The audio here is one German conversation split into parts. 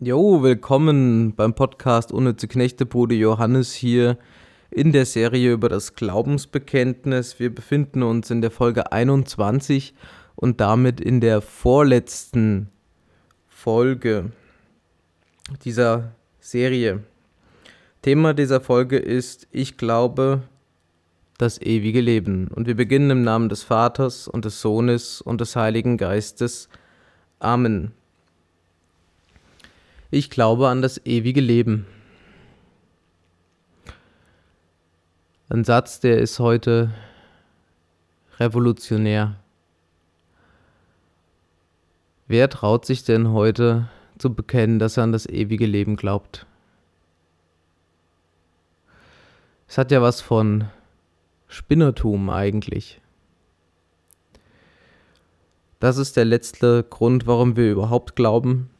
Jo, willkommen beim Podcast Unnütze Knechte, Bruder Johannes hier in der Serie über das Glaubensbekenntnis. Wir befinden uns in der Folge 21 und damit in der vorletzten Folge dieser Serie. Thema dieser Folge ist Ich glaube das ewige Leben. Und wir beginnen im Namen des Vaters und des Sohnes und des Heiligen Geistes. Amen. Ich glaube an das ewige Leben. Ein Satz, der ist heute revolutionär. Wer traut sich denn heute zu bekennen, dass er an das ewige Leben glaubt? Es hat ja was von Spinnertum eigentlich. Das ist der letzte Grund, warum wir überhaupt glauben,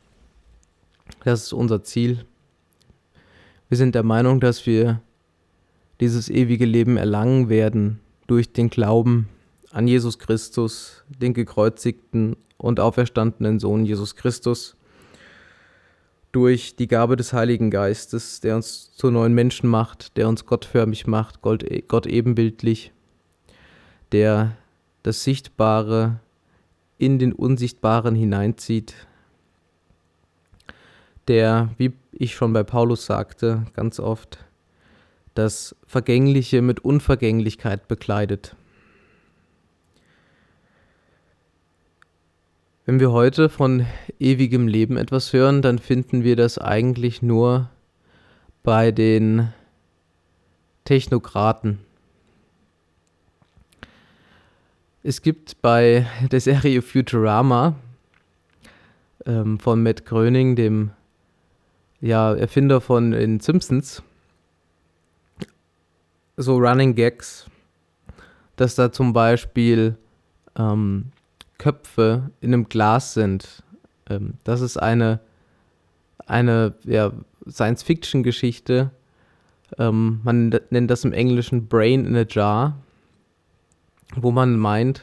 das ist unser Ziel. Wir sind der Meinung, dass wir dieses ewige Leben erlangen werden durch den Glauben an Jesus Christus, den gekreuzigten und auferstandenen Sohn Jesus Christus, durch die Gabe des Heiligen Geistes, der uns zu neuen Menschen macht, der uns gottförmig macht, Gott, Gott ebenbildlich, der das Sichtbare in den Unsichtbaren hineinzieht, der, wie ich schon bei Paulus sagte, ganz oft das Vergängliche mit Unvergänglichkeit bekleidet. Wenn wir heute von ewigem Leben etwas hören, dann finden wir das eigentlich nur bei den Technokraten. Es gibt bei der Serie Futurama ähm, von Matt Gröning, dem ja, Erfinder von den Simpsons, so Running Gags, dass da zum Beispiel ähm, Köpfe in einem Glas sind. Ähm, das ist eine, eine ja, Science-Fiction-Geschichte. Ähm, man nennt das im Englischen Brain in a Jar, wo man meint,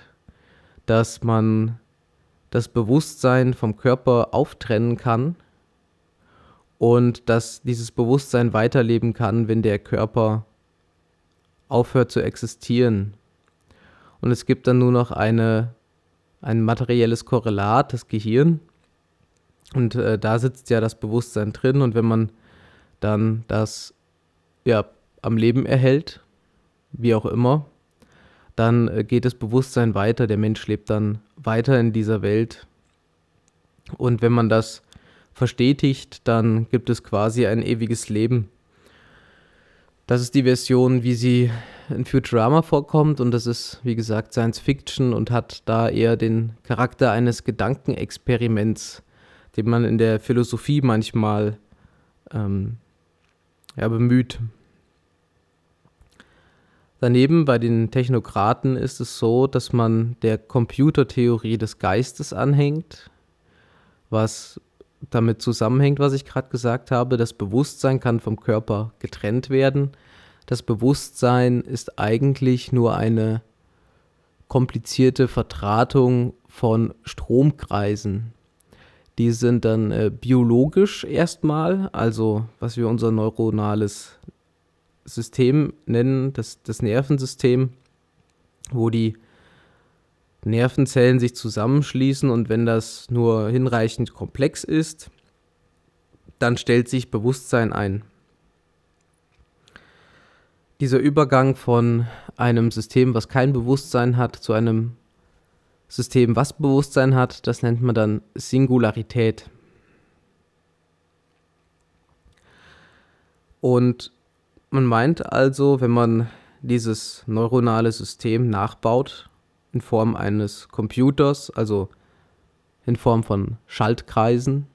dass man das Bewusstsein vom Körper auftrennen kann und dass dieses Bewusstsein weiterleben kann, wenn der Körper aufhört zu existieren. Und es gibt dann nur noch eine, ein materielles Korrelat, das Gehirn. Und äh, da sitzt ja das Bewusstsein drin. Und wenn man dann das ja, am Leben erhält, wie auch immer, dann äh, geht das Bewusstsein weiter. Der Mensch lebt dann weiter in dieser Welt. Und wenn man das verstetigt, dann gibt es quasi ein ewiges Leben. Das ist die Version, wie sie in Futurama vorkommt und das ist, wie gesagt, Science Fiction und hat da eher den Charakter eines Gedankenexperiments, den man in der Philosophie manchmal ähm, ja, bemüht. Daneben bei den Technokraten ist es so, dass man der Computertheorie des Geistes anhängt, was damit zusammenhängt, was ich gerade gesagt habe. Das Bewusstsein kann vom Körper getrennt werden. Das Bewusstsein ist eigentlich nur eine komplizierte Vertratung von Stromkreisen. Die sind dann äh, biologisch erstmal, also was wir unser neuronales System nennen, das, das Nervensystem, wo die Nervenzellen sich zusammenschließen und wenn das nur hinreichend komplex ist, dann stellt sich Bewusstsein ein. Dieser Übergang von einem System, was kein Bewusstsein hat, zu einem System, was Bewusstsein hat, das nennt man dann Singularität. Und man meint also, wenn man dieses neuronale System nachbaut in Form eines Computers, also in Form von Schaltkreisen,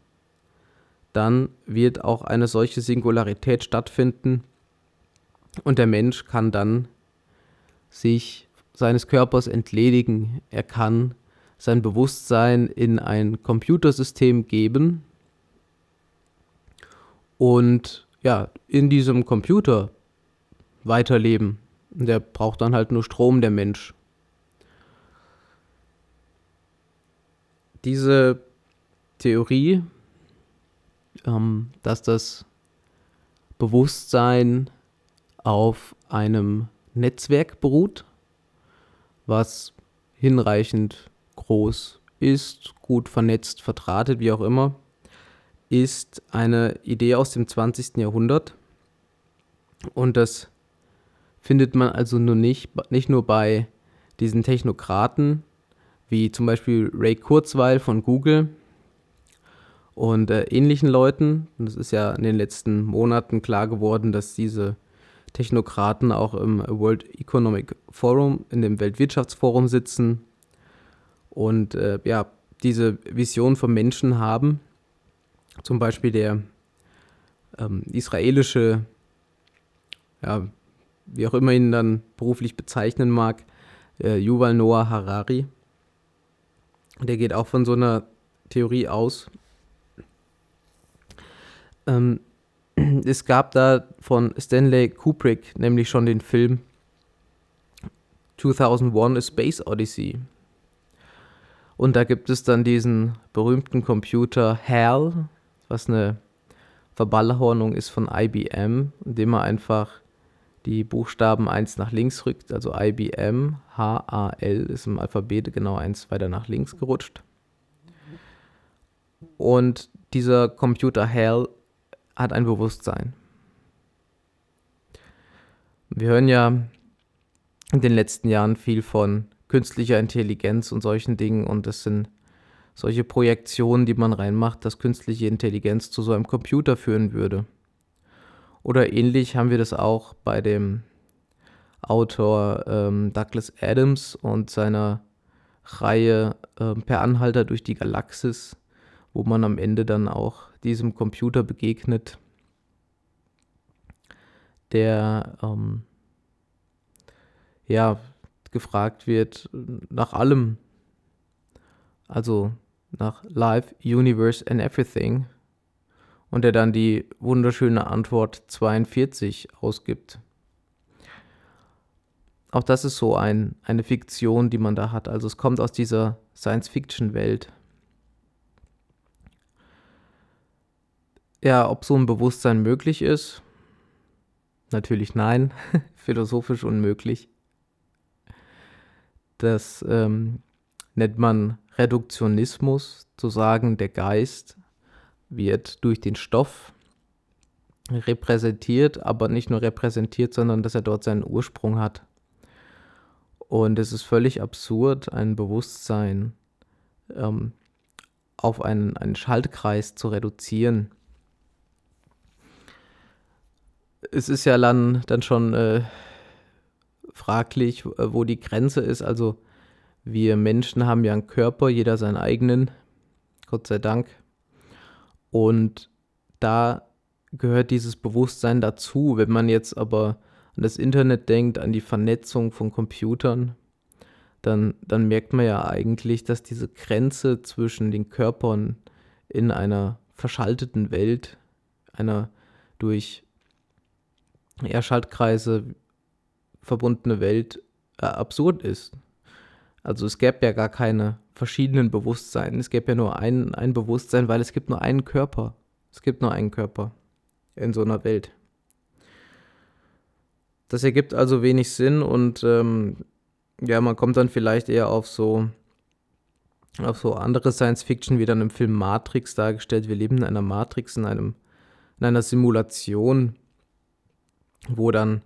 dann wird auch eine solche Singularität stattfinden und der Mensch kann dann sich seines Körpers entledigen. Er kann sein Bewusstsein in ein Computersystem geben und ja, in diesem Computer weiterleben. Der braucht dann halt nur Strom, der Mensch. Diese Theorie ähm, dass das Bewusstsein auf einem Netzwerk beruht, was hinreichend groß ist, gut vernetzt, verdrahtet, wie auch immer, ist eine Idee aus dem 20. Jahrhundert. Und das findet man also nur nicht, nicht nur bei diesen Technokraten, wie zum Beispiel Ray Kurzweil von Google und äh, ähnlichen Leuten. Und es ist ja in den letzten Monaten klar geworden, dass diese Technokraten auch im World Economic Forum, in dem Weltwirtschaftsforum sitzen und äh, ja, diese Vision vom Menschen haben. Zum Beispiel der ähm, israelische, ja, wie auch immer ihn dann beruflich bezeichnen mag, äh, Yuval Noah Harari. Der geht auch von so einer Theorie aus. Ähm, es gab da von Stanley Kubrick nämlich schon den Film 2001 A Space Odyssey. Und da gibt es dann diesen berühmten Computer HAL, was eine Verballhornung ist von IBM, indem man einfach die Buchstaben eins nach links rückt, also IBM, H-A-L ist im Alphabet genau eins weiter nach links gerutscht. Und dieser Computer HAL hat ein Bewusstsein. Wir hören ja in den letzten Jahren viel von künstlicher Intelligenz und solchen Dingen und das sind solche Projektionen, die man reinmacht, dass künstliche Intelligenz zu so einem Computer führen würde. Oder ähnlich haben wir das auch bei dem Autor ähm, Douglas Adams und seiner Reihe äh, Per Anhalter durch die Galaxis, wo man am Ende dann auch diesem Computer begegnet, der ähm, ja gefragt wird nach allem, also nach Life, Universe and Everything und der dann die wunderschöne Antwort 42 ausgibt. Auch das ist so ein, eine Fiktion, die man da hat. Also es kommt aus dieser Science-Fiction-Welt. Ja, ob so ein Bewusstsein möglich ist? Natürlich nein, philosophisch unmöglich. Das ähm, nennt man Reduktionismus, zu sagen, der Geist wird durch den Stoff repräsentiert, aber nicht nur repräsentiert, sondern dass er dort seinen Ursprung hat. Und es ist völlig absurd, ein Bewusstsein ähm, auf einen, einen Schaltkreis zu reduzieren. Es ist ja dann, dann schon äh, fraglich, wo die Grenze ist. Also wir Menschen haben ja einen Körper, jeder seinen eigenen, Gott sei Dank. Und da gehört dieses Bewusstsein dazu. Wenn man jetzt aber an das Internet denkt, an die Vernetzung von Computern, dann, dann merkt man ja eigentlich, dass diese Grenze zwischen den Körpern in einer verschalteten Welt, einer durch ja, Schaltkreise verbundene Welt äh, absurd ist. Also es gäbe ja gar keine verschiedenen Bewusstsein. Es gäbe ja nur ein, ein Bewusstsein, weil es gibt nur einen Körper. Es gibt nur einen Körper in so einer Welt. Das ergibt also wenig Sinn und ähm, ja, man kommt dann vielleicht eher auf so auf so andere Science Fiction wie dann im Film Matrix dargestellt. Wir leben in einer Matrix, in einem in einer Simulation, wo dann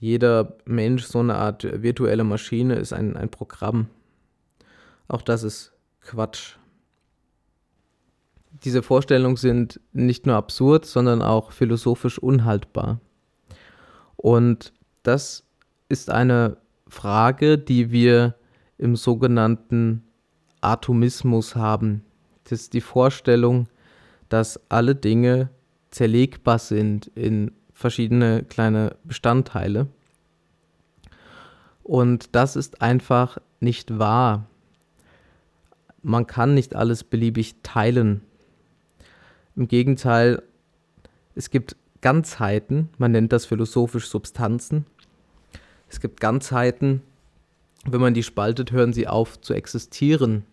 jeder Mensch so eine Art virtuelle Maschine ist, ein, ein Programm. Auch das ist Quatsch. Diese Vorstellungen sind nicht nur absurd, sondern auch philosophisch unhaltbar. Und das ist eine Frage, die wir im sogenannten Atomismus haben. Das ist die Vorstellung, dass alle Dinge zerlegbar sind in verschiedene kleine Bestandteile. Und das ist einfach nicht wahr man kann nicht alles beliebig teilen. Im Gegenteil, es gibt Ganzheiten, man nennt das philosophisch Substanzen. Es gibt Ganzheiten, wenn man die spaltet, hören sie auf zu existieren.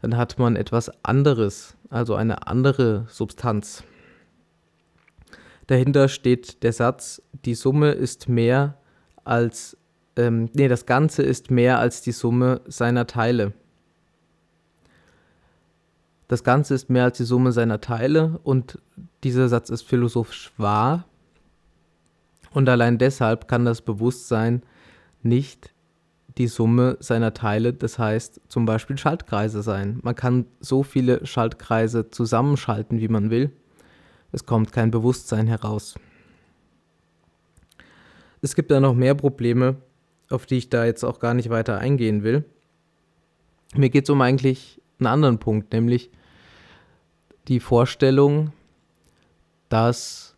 dann hat man etwas anderes, also eine andere Substanz. Dahinter steht der Satz, die Summe ist mehr als, ähm, nee, das Ganze ist mehr als die Summe seiner Teile. Das Ganze ist mehr als die Summe seiner Teile und dieser Satz ist philosophisch wahr. Und allein deshalb kann das Bewusstsein nicht die Summe seiner Teile, das heißt zum Beispiel Schaltkreise sein. Man kann so viele Schaltkreise zusammenschalten, wie man will. Es kommt kein Bewusstsein heraus. Es gibt da noch mehr Probleme, auf die ich da jetzt auch gar nicht weiter eingehen will. Mir geht es um eigentlich einen anderen Punkt, nämlich die Vorstellung, dass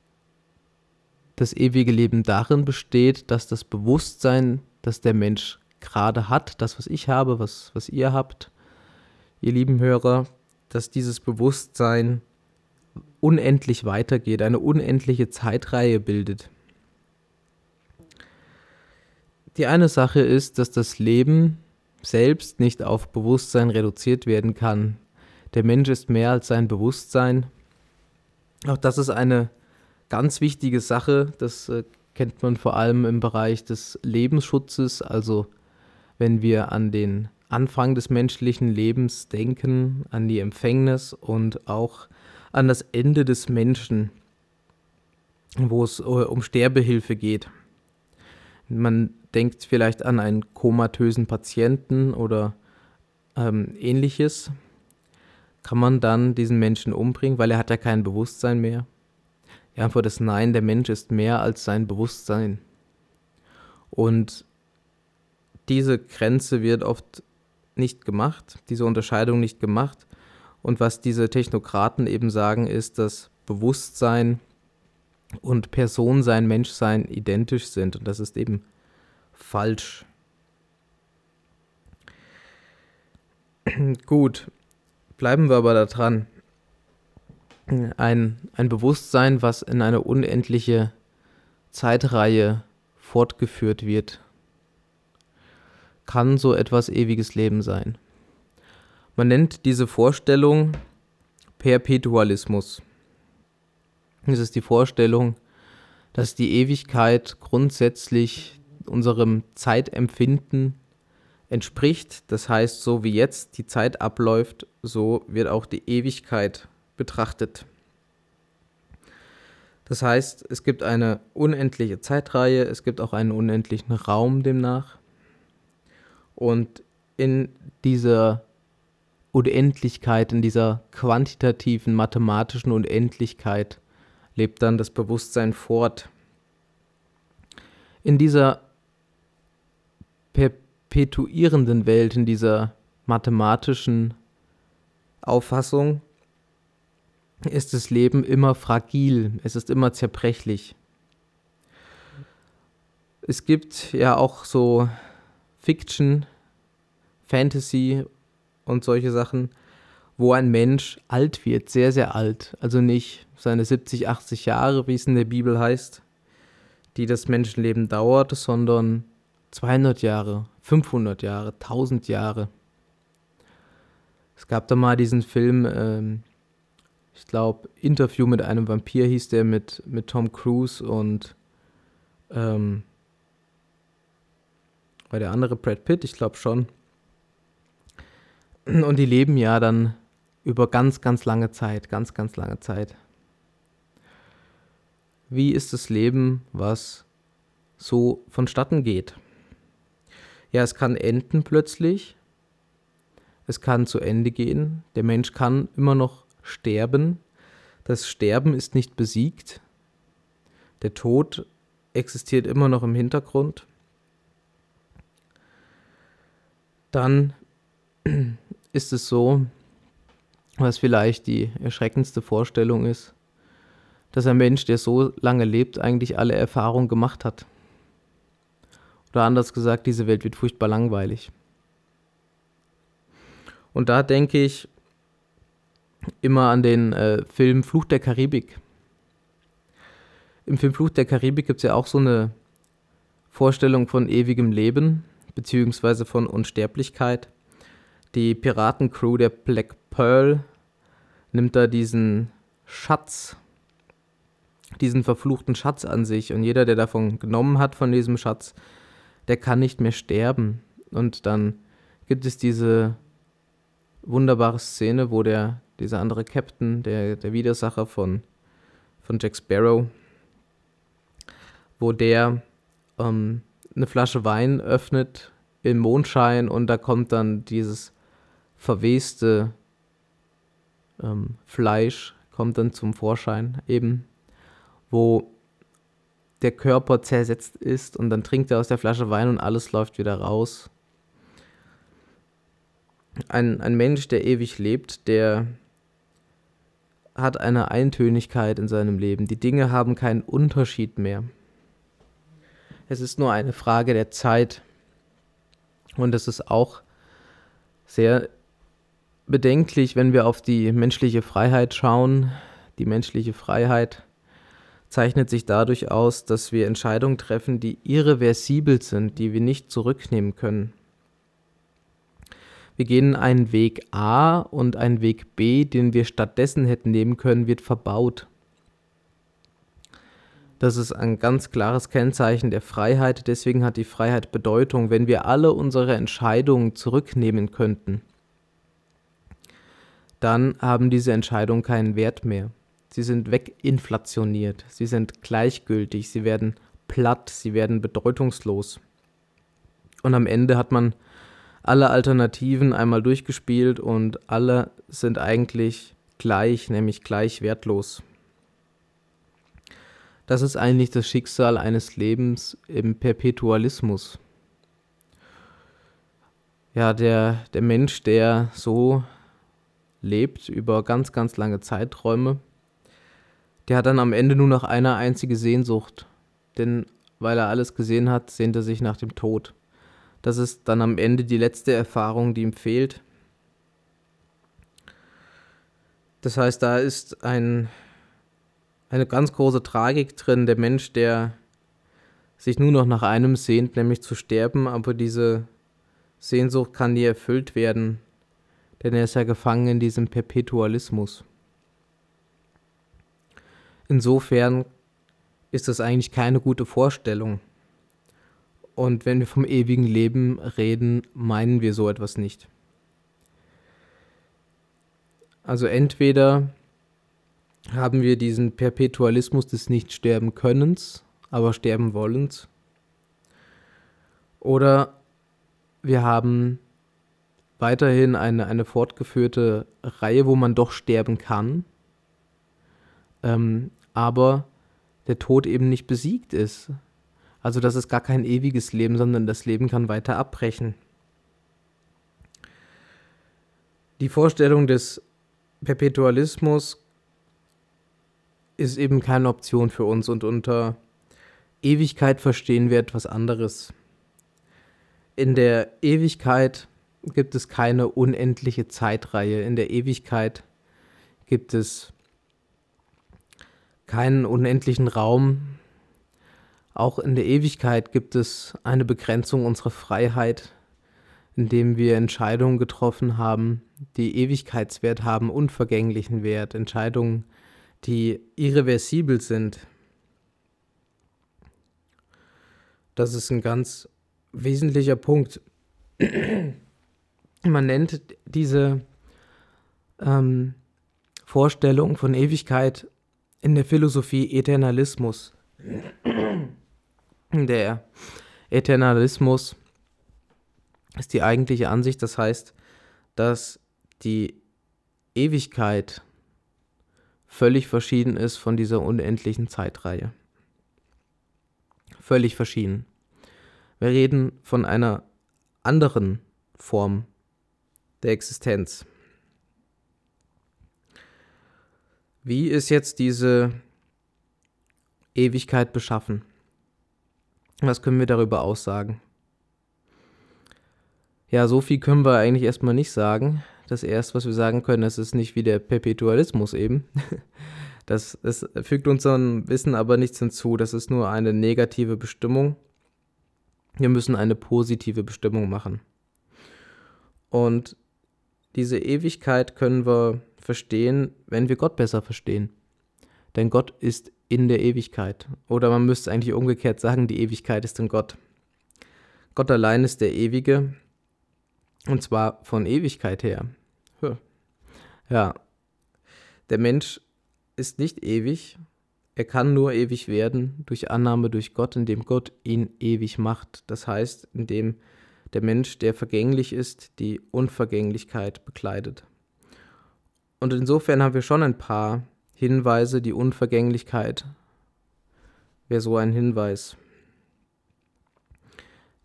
das ewige Leben darin besteht, dass das Bewusstsein, das der Mensch gerade hat, das, was ich habe, was, was ihr habt, ihr lieben Hörer, dass dieses Bewusstsein unendlich weitergeht, eine unendliche Zeitreihe bildet. Die eine Sache ist, dass das Leben selbst nicht auf Bewusstsein reduziert werden kann. Der Mensch ist mehr als sein Bewusstsein. Auch das ist eine ganz wichtige Sache. Das äh, kennt man vor allem im Bereich des Lebensschutzes, also wenn wir an den Anfang des menschlichen Lebens denken, an die Empfängnis und auch an das Ende des Menschen, wo es äh, um Sterbehilfe geht. Man denkt vielleicht an einen komatösen Patienten oder ähm, ähnliches. Kann man dann diesen Menschen umbringen, weil er hat ja kein Bewusstsein mehr? Die Antwort ist nein, der Mensch ist mehr als sein Bewusstsein. Und diese Grenze wird oft nicht gemacht, diese Unterscheidung nicht gemacht. Und was diese Technokraten eben sagen, ist, dass Bewusstsein und Personsein, Menschsein identisch sind. Und das ist eben falsch. Gut, bleiben wir aber da dran. Ein, ein Bewusstsein, was in eine unendliche Zeitreihe fortgeführt wird kann so etwas ewiges Leben sein. Man nennt diese Vorstellung Perpetualismus. Es ist die Vorstellung, dass die Ewigkeit grundsätzlich unserem Zeitempfinden entspricht. Das heißt, so wie jetzt die Zeit abläuft, so wird auch die Ewigkeit betrachtet. Das heißt, es gibt eine unendliche Zeitreihe, es gibt auch einen unendlichen Raum demnach. Und in dieser Unendlichkeit, in dieser quantitativen, mathematischen Unendlichkeit lebt dann das Bewusstsein fort. In dieser perpetuierenden Welt, in dieser mathematischen Auffassung, ist das Leben immer fragil, es ist immer zerbrechlich. Es gibt ja auch so Fiction, Fantasy und solche Sachen, wo ein Mensch alt wird, sehr, sehr alt. Also nicht seine 70, 80 Jahre, wie es in der Bibel heißt, die das Menschenleben dauert, sondern 200 Jahre, 500 Jahre, 1000 Jahre. Es gab da mal diesen Film, ähm, ich glaube, Interview mit einem Vampir hieß der mit, mit Tom Cruise und ähm, war der andere Brad Pitt, ich glaube schon. Und die leben ja dann über ganz, ganz lange Zeit, ganz, ganz lange Zeit. Wie ist das Leben, was so vonstatten geht? Ja, es kann enden plötzlich. Es kann zu Ende gehen. Der Mensch kann immer noch sterben. Das Sterben ist nicht besiegt. Der Tod existiert immer noch im Hintergrund. dann ist es so, was vielleicht die erschreckendste Vorstellung ist, dass ein Mensch, der so lange lebt, eigentlich alle Erfahrungen gemacht hat. Oder anders gesagt, diese Welt wird furchtbar langweilig. Und da denke ich immer an den äh, Film Fluch der Karibik. Im Film Fluch der Karibik gibt es ja auch so eine Vorstellung von ewigem Leben, beziehungsweise von Unsterblichkeit. die Piratencrew der Black Pearl nimmt da diesen Schatz, diesen verfluchten Schatz an sich. Und jeder, der davon genommen hat, von diesem Schatz, der kann nicht mehr sterben. Und dann gibt es diese wunderbare Szene, wo der, dieser andere Captain, der, der Widersacher von, von Jack Sparrow, wo der ähm, eine Flasche Wein öffnet im Mondschein und da kommt dann dieses verweste ähm, Fleisch kommt dann zum Vorschein eben, wo der Körper zersetzt ist und dann trinkt er aus der Flasche Wein und alles läuft wieder raus. Ein, ein Mensch, der ewig lebt, der hat eine Eintönigkeit in seinem Leben. Die Dinge haben keinen Unterschied mehr. Es ist nur eine Frage der Zeit. Und es ist auch sehr bedenklich, wenn wir auf die menschliche Freiheit schauen. Die menschliche Freiheit zeichnet sich dadurch aus, dass wir Entscheidungen treffen, die irreversibel sind, die wir nicht zurücknehmen können. Wir gehen einen Weg A und einen Weg B, den wir stattdessen hätten nehmen können, wird verbaut. Das ist ein ganz klares Kennzeichen der Freiheit. Deswegen hat die Freiheit Bedeutung, wenn wir alle unsere Entscheidungen zurücknehmen könnten. Dann haben diese Entscheidungen keinen Wert mehr. Sie sind weginflationiert, sie sind gleichgültig, sie werden platt, sie werden bedeutungslos. Und am Ende hat man alle Alternativen einmal durchgespielt und alle sind eigentlich gleich, nämlich gleich wertlos. Das ist eigentlich das Schicksal eines Lebens im Perpetualismus. Ja, der, der Mensch, der so lebt über ganz, ganz lange Zeiträume, der hat dann am Ende nur noch eine einzige Sehnsucht. Denn weil er alles gesehen hat, sehnt er sich nach dem Tod. Das ist dann am Ende die letzte Erfahrung, die ihm fehlt. Das heißt, da ist ein eine ganz große Tragik drin. Der Mensch, der sich nur noch nach einem sehnt, nämlich zu sterben, aber diese Sehnsucht kann nie erfüllt werden, denn er ist ja gefangen in diesem Perpetualismus. Insofern ist das eigentlich keine gute Vorstellung. Und wenn wir vom ewigen Leben reden, meinen wir so etwas nicht. Also entweder haben wir diesen Perpetualismus des Nicht-Sterben-Könnens, aber sterben wollens. Oder wir haben weiterhin eine, eine fortgeführte Reihe, wo man doch sterben kann, ähm, aber der Tod eben nicht besiegt ist. Also das ist gar kein ewiges Leben, sondern das Leben kann weiter abbrechen. Die Vorstellung des Perpetualismus ist eben keine Option für uns und unter Ewigkeit verstehen wir etwas anderes. In der Ewigkeit gibt es keine unendliche Zeitreihe. In der Ewigkeit gibt es keinen unendlichen Raum. Auch in der Ewigkeit gibt es eine Begrenzung unserer Freiheit, indem wir Entscheidungen getroffen haben, die Ewigkeitswert haben, unvergänglichen Wert, Entscheidungen, die irreversibel sind. Das ist ein ganz wesentlicher Punkt. Man nennt diese ähm, Vorstellung von Ewigkeit in der Philosophie Eternalismus. Der Eternalismus ist die eigentliche Ansicht, das heißt, dass die Ewigkeit völlig verschieden ist von dieser unendlichen Zeitreihe. Völlig verschieden. Wir reden von einer anderen Form der Existenz. Wie ist jetzt diese Ewigkeit beschaffen? Was können wir darüber aussagen? Ja, so viel können wir eigentlich erstmal nicht sagen, das erste, was wir sagen können, es ist nicht wie der Perpetualismus eben. Das, das fügt unserem Wissen aber nichts hinzu. Das ist nur eine negative Bestimmung. Wir müssen eine positive Bestimmung machen. Und diese Ewigkeit können wir verstehen, wenn wir Gott besser verstehen. Denn Gott ist in der Ewigkeit. Oder man müsste eigentlich umgekehrt sagen, die Ewigkeit ist in Gott. Gott allein ist der Ewige. Und zwar von Ewigkeit her. Ja, der Mensch ist nicht ewig. Er kann nur ewig werden durch Annahme durch Gott, indem Gott ihn ewig macht. Das heißt, indem der Mensch, der vergänglich ist, die Unvergänglichkeit bekleidet. Und insofern haben wir schon ein paar Hinweise, die Unvergänglichkeit wäre so ein Hinweis.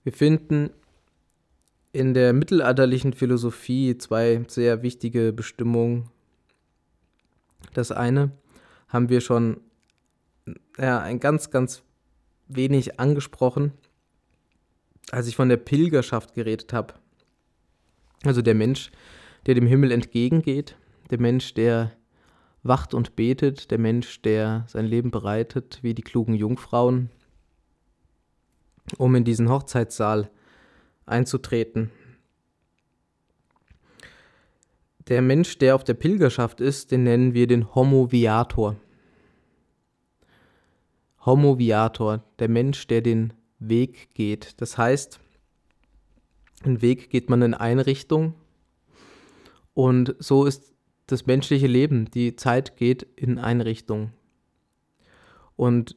Wir finden in der mittelalterlichen Philosophie zwei sehr wichtige Bestimmungen. Das eine haben wir schon ja, ein ganz, ganz wenig angesprochen, als ich von der Pilgerschaft geredet habe. Also der Mensch, der dem Himmel entgegengeht, der Mensch, der wacht und betet, der Mensch, der sein Leben bereitet, wie die klugen Jungfrauen, um in diesen Hochzeitssaal einzutreten. Der Mensch, der auf der Pilgerschaft ist, den nennen wir den Homo Viator. Homo Viator, der Mensch, der den Weg geht. Das heißt, einen Weg geht man in eine Richtung und so ist das menschliche Leben. Die Zeit geht in eine Richtung. Und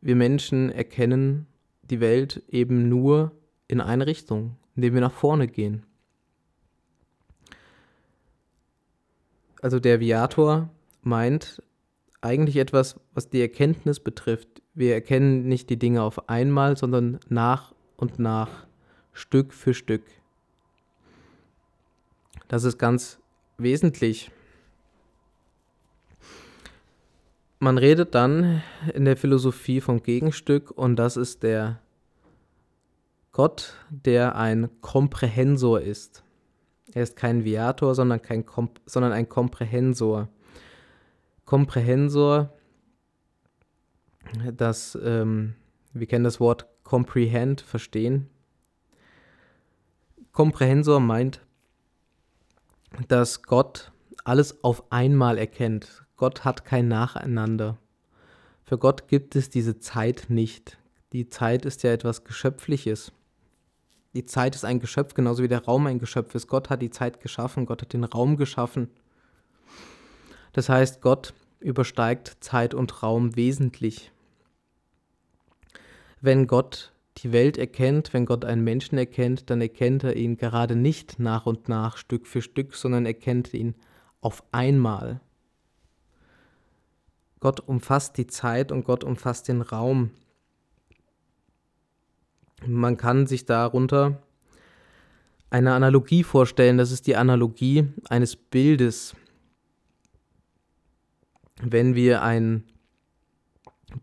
wir Menschen erkennen die Welt eben nur in eine Richtung, indem wir nach vorne gehen. Also der Viator meint eigentlich etwas, was die Erkenntnis betrifft. Wir erkennen nicht die Dinge auf einmal, sondern nach und nach, Stück für Stück. Das ist ganz wesentlich. Man redet dann in der Philosophie vom Gegenstück und das ist der Gott, der ein Komprehensor ist. Er ist kein Viator, sondern, kein Komp sondern ein Komprehensor. Komprehensor, das, ähm, wir kennen das Wort comprehend, verstehen. Komprehensor meint, dass Gott alles auf einmal erkennt. Gott hat kein Nacheinander. Für Gott gibt es diese Zeit nicht. Die Zeit ist ja etwas Geschöpfliches. Die Zeit ist ein Geschöpf, genauso wie der Raum ein Geschöpf ist. Gott hat die Zeit geschaffen, Gott hat den Raum geschaffen. Das heißt, Gott übersteigt Zeit und Raum wesentlich. Wenn Gott die Welt erkennt, wenn Gott einen Menschen erkennt, dann erkennt er ihn gerade nicht nach und nach, Stück für Stück, sondern erkennt ihn auf einmal. Gott umfasst die Zeit und Gott umfasst den Raum. Man kann sich darunter eine Analogie vorstellen. Das ist die Analogie eines Bildes. Wenn wir ein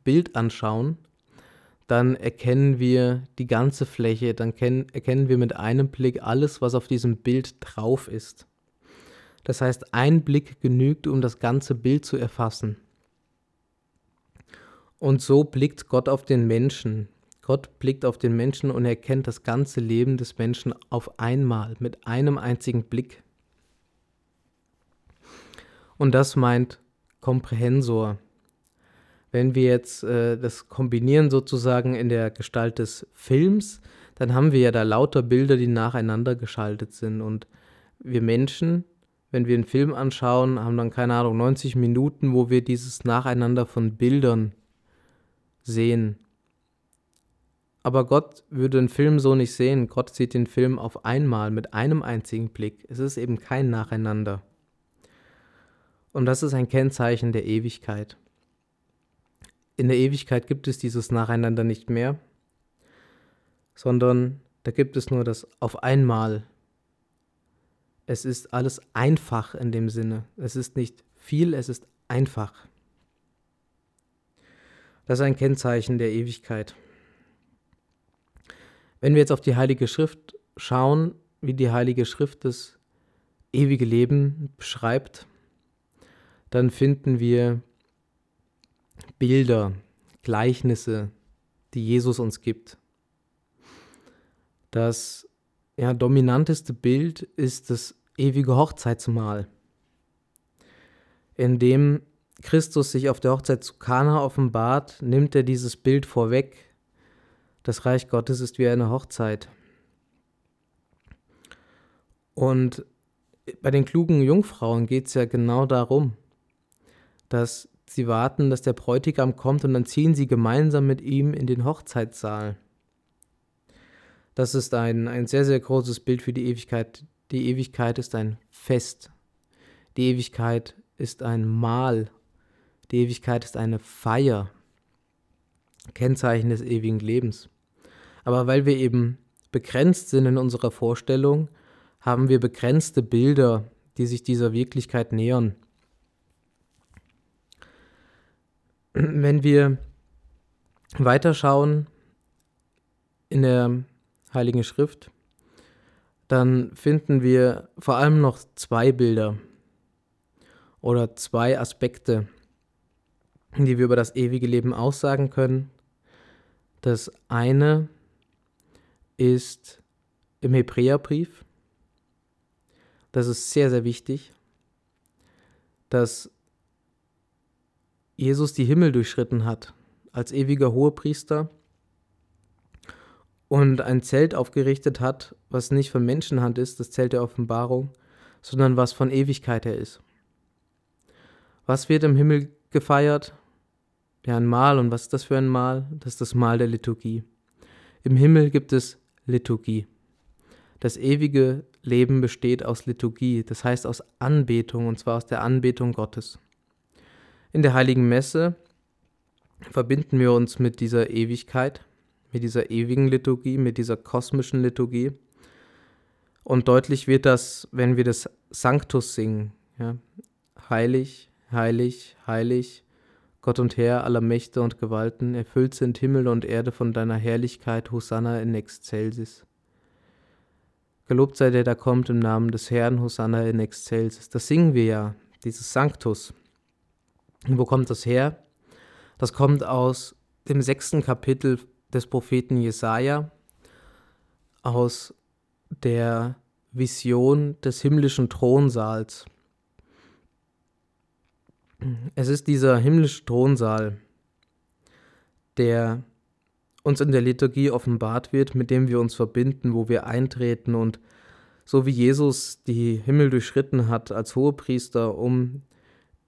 Bild anschauen, dann erkennen wir die ganze Fläche, dann erkennen wir mit einem Blick alles, was auf diesem Bild drauf ist. Das heißt, ein Blick genügt, um das ganze Bild zu erfassen. Und so blickt Gott auf den Menschen. Gott blickt auf den Menschen und erkennt das ganze Leben des Menschen auf einmal, mit einem einzigen Blick. Und das meint Komprehensor. Wenn wir jetzt äh, das kombinieren sozusagen in der Gestalt des Films, dann haben wir ja da lauter Bilder, die nacheinander geschaltet sind. Und wir Menschen, wenn wir einen Film anschauen, haben dann keine Ahnung, 90 Minuten, wo wir dieses Nacheinander von Bildern sehen. Aber Gott würde den Film so nicht sehen. Gott sieht den Film auf einmal mit einem einzigen Blick. Es ist eben kein Nacheinander. Und das ist ein Kennzeichen der Ewigkeit. In der Ewigkeit gibt es dieses Nacheinander nicht mehr, sondern da gibt es nur das auf einmal. Es ist alles einfach in dem Sinne. Es ist nicht viel, es ist einfach. Das ist ein Kennzeichen der Ewigkeit. Wenn wir jetzt auf die Heilige Schrift schauen, wie die Heilige Schrift das ewige Leben beschreibt, dann finden wir Bilder, Gleichnisse, die Jesus uns gibt. Das ja, dominanteste Bild ist das ewige Hochzeitsmahl, in dem Christus sich auf der Hochzeit zu Kana offenbart, nimmt er dieses Bild vorweg. Das Reich Gottes ist wie eine Hochzeit. Und bei den klugen Jungfrauen geht es ja genau darum, dass sie warten, dass der Bräutigam kommt und dann ziehen sie gemeinsam mit ihm in den Hochzeitssaal. Das ist ein, ein sehr, sehr großes Bild für die Ewigkeit. Die Ewigkeit ist ein Fest. Die Ewigkeit ist ein Mahl. Die Ewigkeit ist eine Feier. Kennzeichen des ewigen Lebens. Aber weil wir eben begrenzt sind in unserer Vorstellung, haben wir begrenzte Bilder, die sich dieser Wirklichkeit nähern. Wenn wir weiterschauen in der Heiligen Schrift, dann finden wir vor allem noch zwei Bilder oder zwei Aspekte, die wir über das ewige Leben aussagen können. Das eine ist im Hebräerbrief. Das ist sehr, sehr wichtig, dass Jesus die Himmel durchschritten hat als ewiger Hohepriester und ein Zelt aufgerichtet hat, was nicht von Menschenhand ist, das Zelt der Offenbarung, sondern was von Ewigkeit her ist. Was wird im Himmel gefeiert? Ja, ein Mahl. Und was ist das für ein Mahl? Das ist das Mahl der Liturgie. Im Himmel gibt es Liturgie. Das ewige Leben besteht aus Liturgie, das heißt aus Anbetung, und zwar aus der Anbetung Gottes. In der heiligen Messe verbinden wir uns mit dieser Ewigkeit, mit dieser ewigen Liturgie, mit dieser kosmischen Liturgie. Und deutlich wird das, wenn wir das Sanctus singen. Ja? Heilig, heilig, heilig, Gott und Herr aller Mächte und Gewalten, erfüllt sind Himmel und Erde von deiner Herrlichkeit, Hosanna in excelsis. Gelobt sei der, der kommt im Namen des Herrn, Hosanna in excelsis. Das singen wir ja, dieses Sanctus. Und wo kommt das her? Das kommt aus dem sechsten Kapitel des Propheten Jesaja aus der Vision des himmlischen Thronsaals. Es ist dieser himmlische Thronsaal, der uns in der Liturgie offenbart wird, mit dem wir uns verbinden, wo wir eintreten und so wie Jesus die Himmel durchschritten hat als Hohepriester, um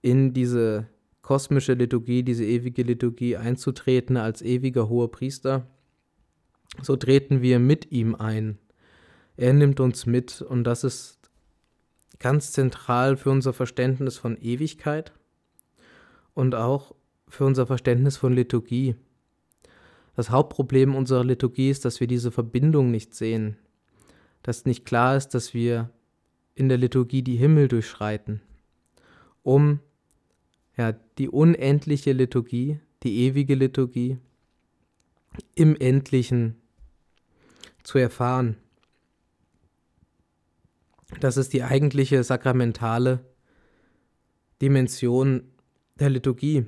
in diese kosmische Liturgie, diese ewige Liturgie einzutreten als ewiger hoher Priester, so treten wir mit ihm ein. Er nimmt uns mit und das ist ganz zentral für unser Verständnis von Ewigkeit und auch für unser Verständnis von Liturgie. Das Hauptproblem unserer Liturgie ist, dass wir diese Verbindung nicht sehen, dass nicht klar ist, dass wir in der Liturgie die Himmel durchschreiten, um ja, die unendliche Liturgie, die ewige Liturgie im Endlichen zu erfahren. Das ist die eigentliche sakramentale Dimension der Liturgie,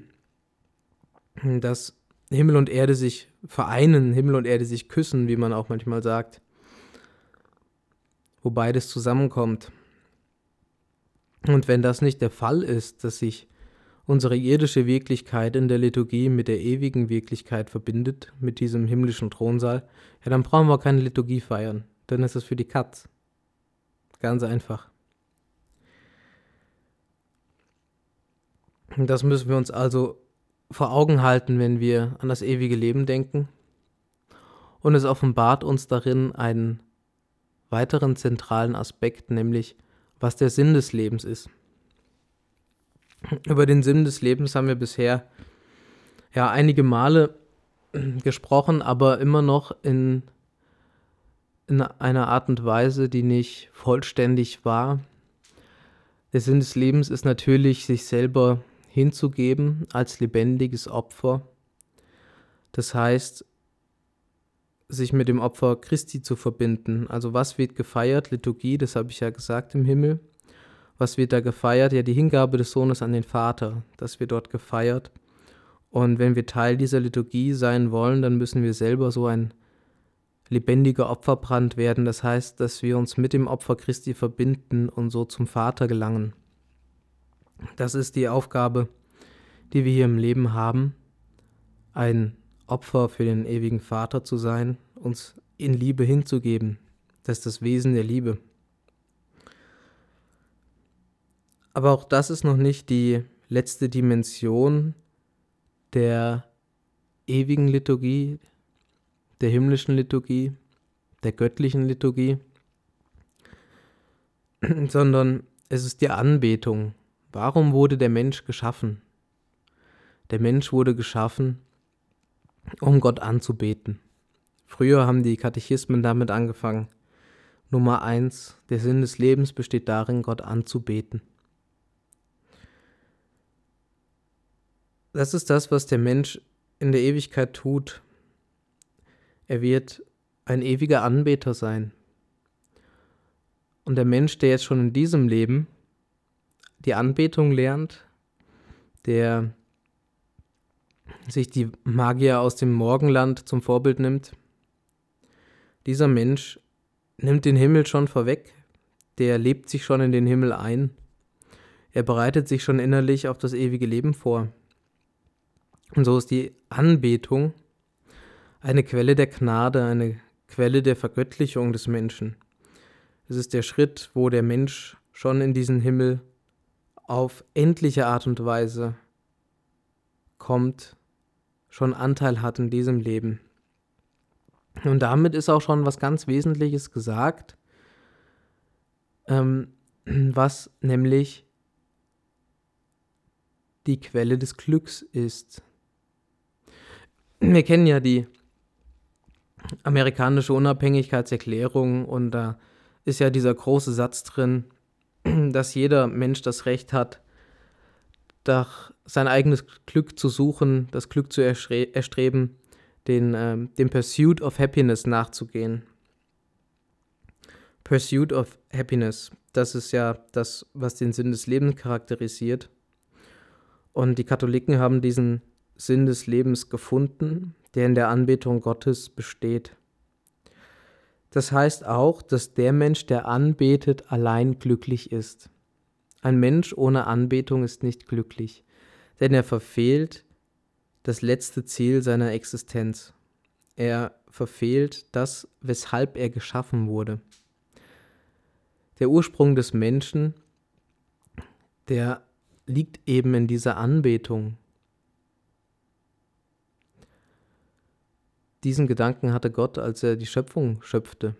dass Himmel und Erde sich vereinen, Himmel und Erde sich küssen, wie man auch manchmal sagt, wo beides zusammenkommt. Und wenn das nicht der Fall ist, dass sich unsere irdische Wirklichkeit in der Liturgie mit der ewigen Wirklichkeit verbindet, mit diesem himmlischen Thronsaal, ja, dann brauchen wir keine Liturgie feiern. Dann ist es für die Katz. Ganz einfach. Das müssen wir uns also vor Augen halten, wenn wir an das ewige Leben denken. Und es offenbart uns darin einen weiteren zentralen Aspekt, nämlich was der Sinn des Lebens ist. Über den Sinn des Lebens haben wir bisher ja einige Male gesprochen, aber immer noch in, in einer Art und Weise, die nicht vollständig war. Der Sinn des Lebens ist natürlich, sich selber hinzugeben als lebendiges Opfer. Das heißt, sich mit dem Opfer Christi zu verbinden. Also was wird gefeiert? Liturgie, das habe ich ja gesagt im Himmel. Was wird da gefeiert? Ja, die Hingabe des Sohnes an den Vater. Das wird dort gefeiert. Und wenn wir Teil dieser Liturgie sein wollen, dann müssen wir selber so ein lebendiger Opferbrand werden. Das heißt, dass wir uns mit dem Opfer Christi verbinden und so zum Vater gelangen. Das ist die Aufgabe, die wir hier im Leben haben, ein Opfer für den ewigen Vater zu sein, uns in Liebe hinzugeben. Das ist das Wesen der Liebe. Aber auch das ist noch nicht die letzte Dimension der ewigen Liturgie, der himmlischen Liturgie, der göttlichen Liturgie, sondern es ist die Anbetung. Warum wurde der Mensch geschaffen? Der Mensch wurde geschaffen, um Gott anzubeten. Früher haben die Katechismen damit angefangen. Nummer eins, der Sinn des Lebens besteht darin, Gott anzubeten. Das ist das, was der Mensch in der Ewigkeit tut. Er wird ein ewiger Anbeter sein. Und der Mensch, der jetzt schon in diesem Leben die Anbetung lernt, der sich die Magier aus dem Morgenland zum Vorbild nimmt, dieser Mensch nimmt den Himmel schon vorweg, der lebt sich schon in den Himmel ein, er bereitet sich schon innerlich auf das ewige Leben vor. Und so ist die Anbetung eine Quelle der Gnade, eine Quelle der Vergöttlichung des Menschen. Es ist der Schritt, wo der Mensch schon in diesen Himmel auf endliche Art und Weise kommt, schon Anteil hat in diesem Leben. Und damit ist auch schon was ganz Wesentliches gesagt, ähm, was nämlich die Quelle des Glücks ist. Wir kennen ja die amerikanische Unabhängigkeitserklärung und da ist ja dieser große Satz drin, dass jeder Mensch das Recht hat, nach sein eigenes Glück zu suchen, das Glück zu erstreben, den, äh, dem Pursuit of Happiness nachzugehen. Pursuit of Happiness, das ist ja das, was den Sinn des Lebens charakterisiert. Und die Katholiken haben diesen Sinn des Lebens gefunden, der in der Anbetung Gottes besteht. Das heißt auch, dass der Mensch, der anbetet, allein glücklich ist. Ein Mensch ohne Anbetung ist nicht glücklich, denn er verfehlt das letzte Ziel seiner Existenz. Er verfehlt das, weshalb er geschaffen wurde. Der Ursprung des Menschen, der liegt eben in dieser Anbetung. Diesen Gedanken hatte Gott, als er die Schöpfung schöpfte.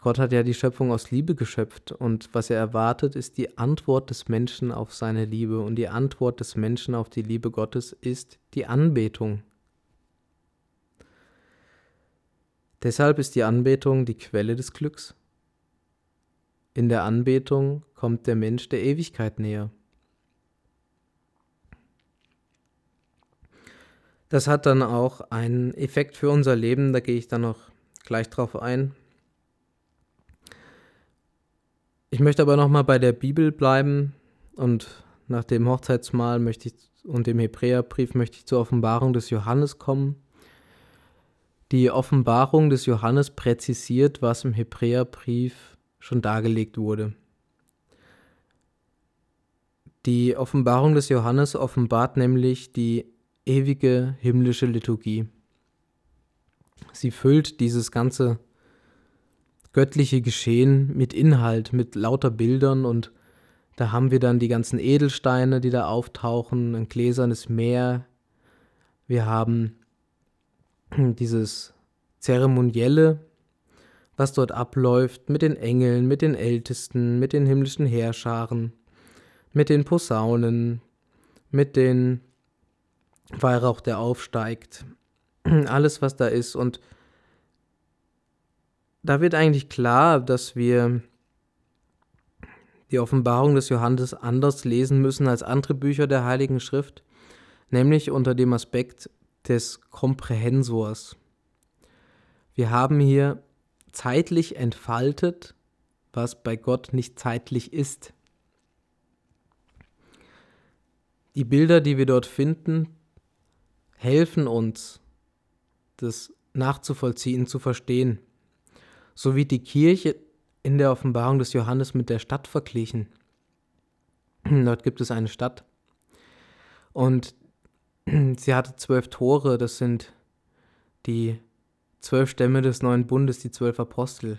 Gott hat ja die Schöpfung aus Liebe geschöpft und was er erwartet, ist die Antwort des Menschen auf seine Liebe und die Antwort des Menschen auf die Liebe Gottes ist die Anbetung. Deshalb ist die Anbetung die Quelle des Glücks. In der Anbetung kommt der Mensch der Ewigkeit näher. Das hat dann auch einen Effekt für unser Leben, da gehe ich dann noch gleich drauf ein. Ich möchte aber nochmal bei der Bibel bleiben und nach dem Hochzeitsmahl möchte ich und dem Hebräerbrief möchte ich zur Offenbarung des Johannes kommen. Die Offenbarung des Johannes präzisiert, was im Hebräerbrief schon dargelegt wurde. Die Offenbarung des Johannes offenbart nämlich die ewige himmlische Liturgie. Sie füllt dieses ganze göttliche Geschehen mit Inhalt, mit lauter Bildern und da haben wir dann die ganzen Edelsteine, die da auftauchen, ein gläsernes Meer. Wir haben dieses Zeremonielle, was dort abläuft, mit den Engeln, mit den Ältesten, mit den himmlischen Heerscharen, mit den Posaunen, mit den Weihrauch, der aufsteigt, alles, was da ist. Und da wird eigentlich klar, dass wir die Offenbarung des Johannes anders lesen müssen als andere Bücher der Heiligen Schrift, nämlich unter dem Aspekt des Komprehensors. Wir haben hier zeitlich entfaltet, was bei Gott nicht zeitlich ist. Die Bilder, die wir dort finden, helfen uns, das nachzuvollziehen, zu verstehen. So wird die Kirche in der Offenbarung des Johannes mit der Stadt verglichen. Dort gibt es eine Stadt und sie hatte zwölf Tore, das sind die zwölf Stämme des neuen Bundes, die zwölf Apostel.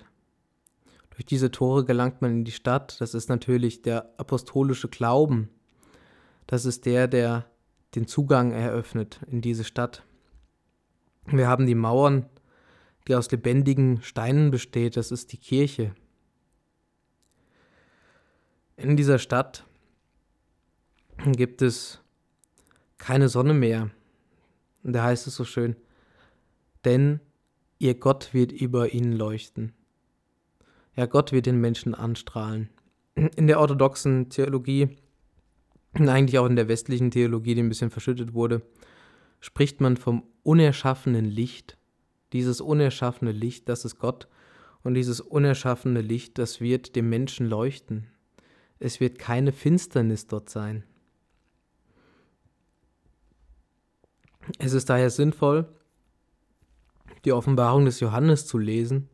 Durch diese Tore gelangt man in die Stadt. Das ist natürlich der apostolische Glauben. Das ist der, der den Zugang eröffnet in diese Stadt. Wir haben die Mauern, die aus lebendigen Steinen besteht. Das ist die Kirche. In dieser Stadt gibt es keine Sonne mehr. Und da heißt es so schön, denn ihr Gott wird über ihnen leuchten. Ja, Gott wird den Menschen anstrahlen. In der orthodoxen Theologie, eigentlich auch in der westlichen Theologie, die ein bisschen verschüttet wurde, spricht man vom unerschaffenen Licht. Dieses unerschaffene Licht, das ist Gott. Und dieses unerschaffene Licht, das wird dem Menschen leuchten. Es wird keine Finsternis dort sein. Es ist daher sinnvoll, die Offenbarung des Johannes zu lesen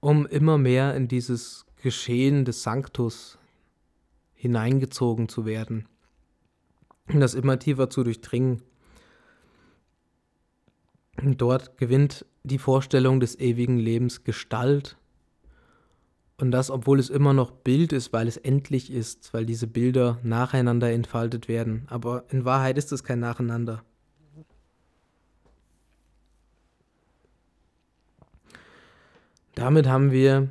um immer mehr in dieses Geschehen des Sanctus hineingezogen zu werden, das immer tiefer zu durchdringen. Dort gewinnt die Vorstellung des ewigen Lebens Gestalt. Und das, obwohl es immer noch Bild ist, weil es endlich ist, weil diese Bilder nacheinander entfaltet werden. Aber in Wahrheit ist es kein Nacheinander. Damit haben wir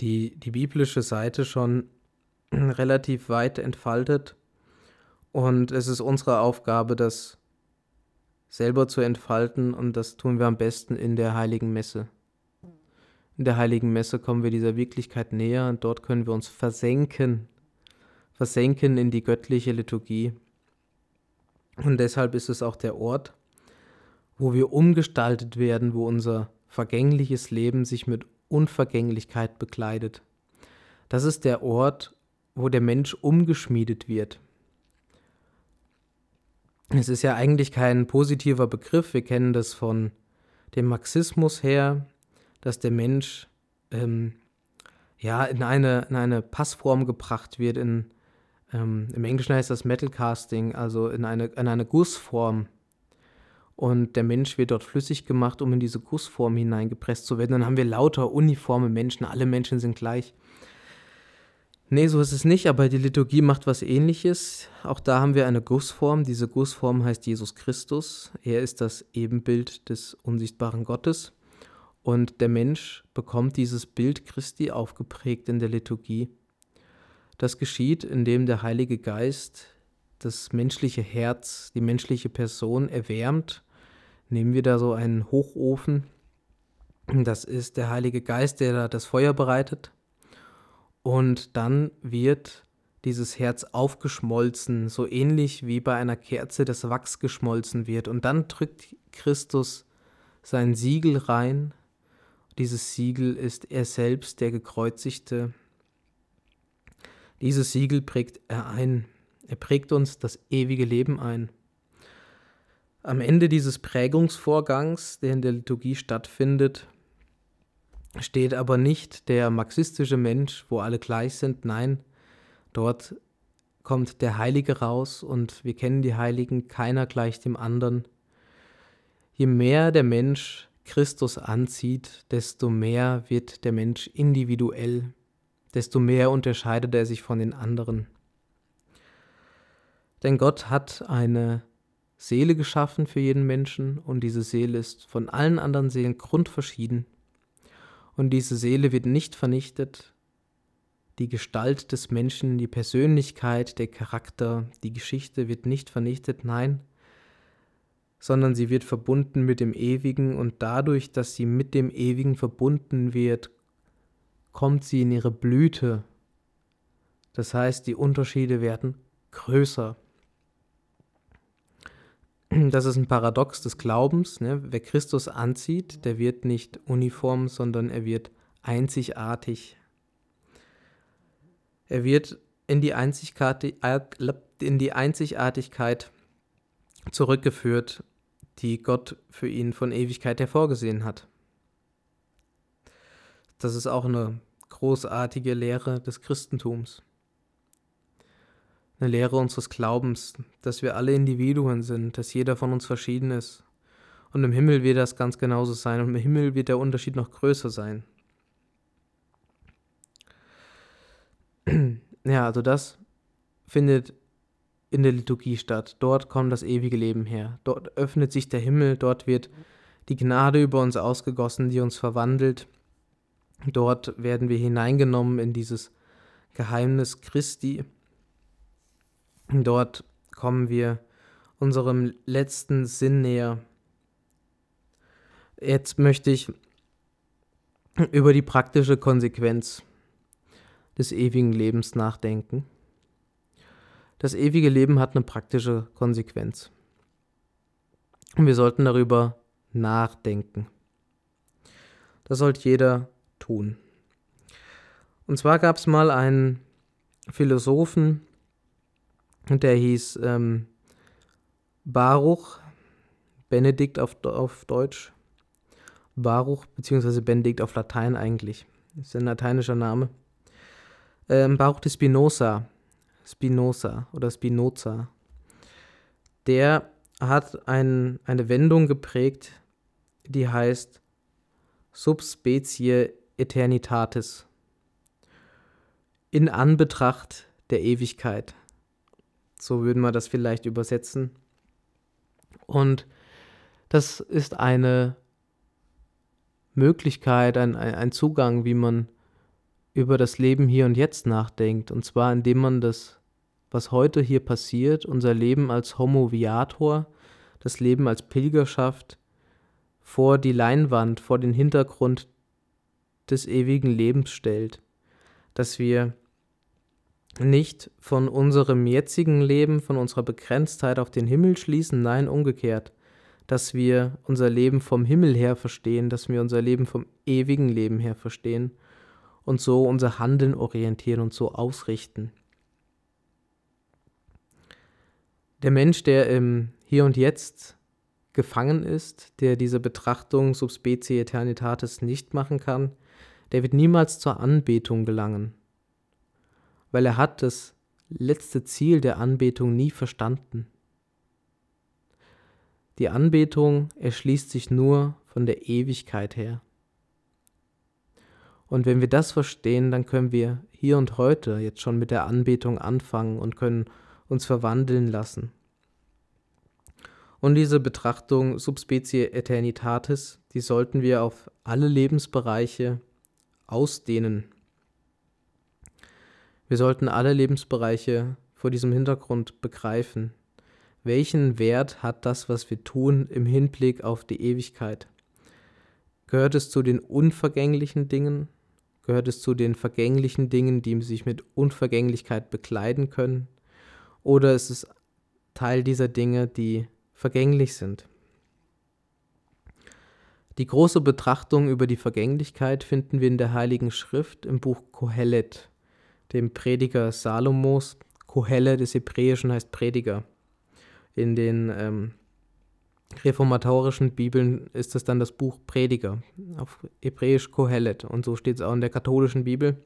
die, die biblische Seite schon relativ weit entfaltet und es ist unsere Aufgabe, das selber zu entfalten und das tun wir am besten in der heiligen Messe. In der heiligen Messe kommen wir dieser Wirklichkeit näher und dort können wir uns versenken, versenken in die göttliche Liturgie. Und deshalb ist es auch der Ort, wo wir umgestaltet werden, wo unser vergängliches Leben sich mit Unvergänglichkeit bekleidet. Das ist der Ort, wo der Mensch umgeschmiedet wird. Es ist ja eigentlich kein positiver Begriff. Wir kennen das von dem Marxismus her, dass der Mensch ähm, ja in eine, in eine Passform gebracht wird. In, ähm, Im Englischen heißt das Metal Casting, also in eine, in eine Gussform und der Mensch wird dort flüssig gemacht, um in diese Gussform hineingepresst zu werden. Dann haben wir lauter uniforme Menschen, alle Menschen sind gleich. Nee, so ist es nicht, aber die Liturgie macht was ähnliches. Auch da haben wir eine Gussform. Diese Gussform heißt Jesus Christus. Er ist das Ebenbild des unsichtbaren Gottes. Und der Mensch bekommt dieses Bild Christi aufgeprägt in der Liturgie. Das geschieht, indem der Heilige Geist das menschliche Herz, die menschliche Person erwärmt. Nehmen wir da so einen Hochofen. Das ist der Heilige Geist, der da das Feuer bereitet. Und dann wird dieses Herz aufgeschmolzen, so ähnlich wie bei einer Kerze das Wachs geschmolzen wird. Und dann drückt Christus sein Siegel rein. Dieses Siegel ist er selbst, der gekreuzigte. Dieses Siegel prägt er ein. Er prägt uns das ewige Leben ein. Am Ende dieses Prägungsvorgangs, der in der Liturgie stattfindet, steht aber nicht der marxistische Mensch, wo alle gleich sind. Nein, dort kommt der Heilige raus und wir kennen die Heiligen, keiner gleich dem anderen. Je mehr der Mensch Christus anzieht, desto mehr wird der Mensch individuell, desto mehr unterscheidet er sich von den anderen. Denn Gott hat eine Seele geschaffen für jeden Menschen und diese Seele ist von allen anderen Seelen grundverschieden. Und diese Seele wird nicht vernichtet. Die Gestalt des Menschen, die Persönlichkeit, der Charakter, die Geschichte wird nicht vernichtet, nein, sondern sie wird verbunden mit dem Ewigen und dadurch, dass sie mit dem Ewigen verbunden wird, kommt sie in ihre Blüte. Das heißt, die Unterschiede werden größer. Das ist ein Paradox des Glaubens. Ne? Wer Christus anzieht, der wird nicht uniform, sondern er wird einzigartig. Er wird in die, in die Einzigartigkeit zurückgeführt, die Gott für ihn von Ewigkeit her vorgesehen hat. Das ist auch eine großartige Lehre des Christentums. Eine Lehre unseres Glaubens, dass wir alle Individuen sind, dass jeder von uns verschieden ist. Und im Himmel wird das ganz genauso sein und im Himmel wird der Unterschied noch größer sein. Ja, also das findet in der Liturgie statt. Dort kommt das ewige Leben her. Dort öffnet sich der Himmel, dort wird die Gnade über uns ausgegossen, die uns verwandelt. Dort werden wir hineingenommen in dieses Geheimnis Christi. Dort kommen wir unserem letzten Sinn näher. Jetzt möchte ich über die praktische Konsequenz des ewigen Lebens nachdenken. Das ewige Leben hat eine praktische Konsequenz. Und wir sollten darüber nachdenken. Das sollte jeder tun. Und zwar gab es mal einen Philosophen, der hieß ähm, Baruch, Benedikt auf, auf Deutsch, Baruch, beziehungsweise Benedikt auf Latein eigentlich. Das ist ein lateinischer Name. Ähm, Baruch de Spinoza Spinoza oder Spinoza. Der hat ein, eine Wendung geprägt, die heißt Subspecie Eternitatis. In Anbetracht der Ewigkeit. So würden wir das vielleicht übersetzen. Und das ist eine Möglichkeit, ein, ein Zugang, wie man über das Leben hier und jetzt nachdenkt. Und zwar indem man das, was heute hier passiert, unser Leben als Homo Viator, das Leben als Pilgerschaft, vor die Leinwand, vor den Hintergrund des ewigen Lebens stellt. Dass wir nicht von unserem jetzigen Leben, von unserer Begrenztheit auf den Himmel schließen, nein, umgekehrt, dass wir unser Leben vom Himmel her verstehen, dass wir unser Leben vom ewigen Leben her verstehen und so unser Handeln orientieren und so ausrichten. Der Mensch, der im Hier und Jetzt gefangen ist, der diese Betrachtung subspecie eternitatis nicht machen kann, der wird niemals zur Anbetung gelangen, weil er hat das letzte Ziel der Anbetung nie verstanden. Die Anbetung erschließt sich nur von der Ewigkeit her. Und wenn wir das verstehen, dann können wir hier und heute jetzt schon mit der Anbetung anfangen und können uns verwandeln lassen. Und diese Betrachtung Subspecie Eternitatis, die sollten wir auf alle Lebensbereiche ausdehnen. Wir sollten alle Lebensbereiche vor diesem Hintergrund begreifen. Welchen Wert hat das, was wir tun, im Hinblick auf die Ewigkeit? Gehört es zu den unvergänglichen Dingen Gehört es zu den vergänglichen Dingen, die sich mit Unvergänglichkeit bekleiden können? Oder ist es Teil dieser Dinge, die vergänglich sind? Die große Betrachtung über die Vergänglichkeit finden wir in der Heiligen Schrift im Buch Kohelet, dem Prediger Salomos. Kohelet des Hebräischen heißt Prediger. In den ähm, reformatorischen Bibeln ist das dann das Buch Prediger, auf Hebräisch Kohelet. Und so steht es auch in der katholischen Bibel.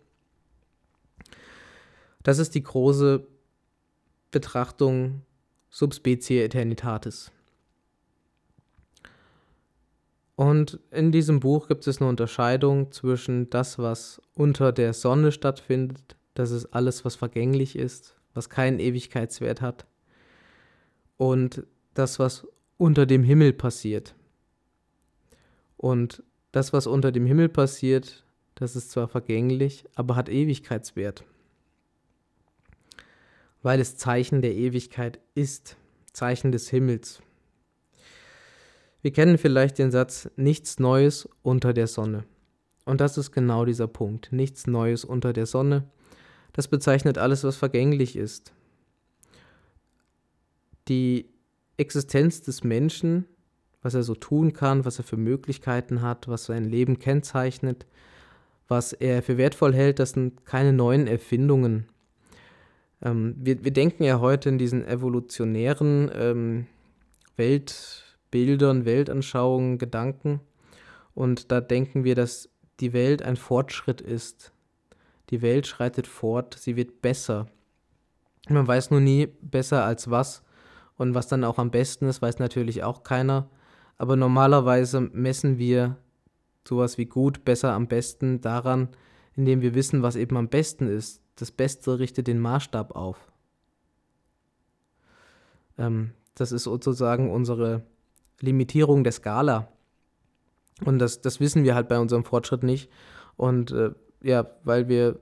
Das ist die große Betrachtung Subspecie Eternitatis. Und in diesem Buch gibt es eine Unterscheidung zwischen das, was unter der Sonne stattfindet, das ist alles, was vergänglich ist, was keinen Ewigkeitswert hat, und das, was unter dem Himmel passiert. Und das, was unter dem Himmel passiert, das ist zwar vergänglich, aber hat Ewigkeitswert. Weil es Zeichen der Ewigkeit ist, Zeichen des Himmels. Wir kennen vielleicht den Satz, nichts Neues unter der Sonne. Und das ist genau dieser Punkt, nichts Neues unter der Sonne. Das bezeichnet alles, was vergänglich ist. Die Existenz des Menschen, was er so tun kann, was er für Möglichkeiten hat, was sein Leben kennzeichnet, was er für wertvoll hält, das sind keine neuen Erfindungen. Ähm, wir, wir denken ja heute in diesen evolutionären ähm, Weltbildern Bildern, Weltanschauungen, Gedanken. Und da denken wir, dass die Welt ein Fortschritt ist. Die Welt schreitet fort, sie wird besser. Man weiß nur nie besser als was. Und was dann auch am besten ist, weiß natürlich auch keiner. Aber normalerweise messen wir sowas wie gut, besser, am besten daran, indem wir wissen, was eben am besten ist. Das Beste richtet den Maßstab auf. Ähm, das ist sozusagen unsere Limitierung der Skala. Und das, das wissen wir halt bei unserem Fortschritt nicht. Und äh, ja, weil wir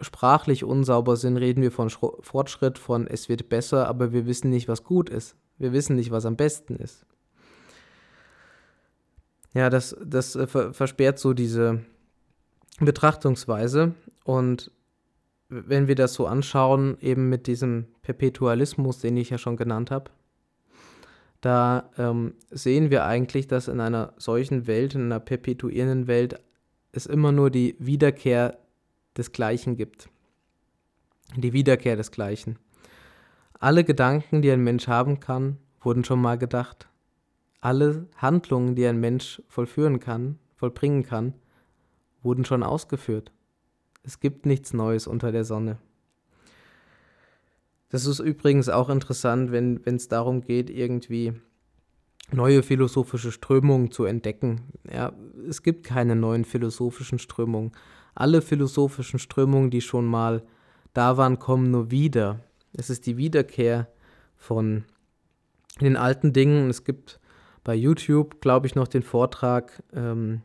sprachlich unsauber sind, reden wir von Schro Fortschritt, von es wird besser, aber wir wissen nicht, was gut ist. Wir wissen nicht, was am besten ist. Ja, das, das äh, ver versperrt so diese Betrachtungsweise. Und wenn wir das so anschauen, eben mit diesem Perpetualismus, den ich ja schon genannt habe, da ähm, sehen wir eigentlich, dass in einer solchen Welt, in einer perpetuierenden Welt, es immer nur die Wiederkehr des Gleichen gibt. Die Wiederkehr des Gleichen. Alle Gedanken, die ein Mensch haben kann, wurden schon mal gedacht. Alle Handlungen, die ein Mensch vollführen kann, vollbringen kann, wurden schon ausgeführt. Es gibt nichts Neues unter der Sonne. Das ist übrigens auch interessant, wenn es darum geht, irgendwie neue philosophische Strömungen zu entdecken. Ja, es gibt keine neuen philosophischen Strömungen. Alle philosophischen Strömungen, die schon mal da waren, kommen nur wieder. Es ist die Wiederkehr von den alten Dingen. Es gibt bei YouTube, glaube ich, noch den Vortrag ähm,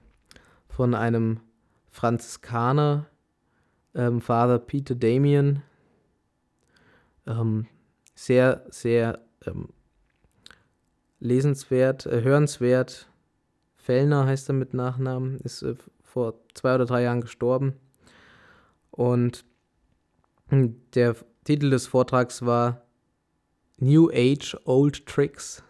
von einem Franziskaner, ähm, Father Peter Damien, ähm, sehr, sehr ähm, lesenswert, äh, hörenswert. Fellner heißt er mit Nachnamen, ist äh, vor zwei oder drei Jahren gestorben. Und der Titel des Vortrags war New Age Old Tricks.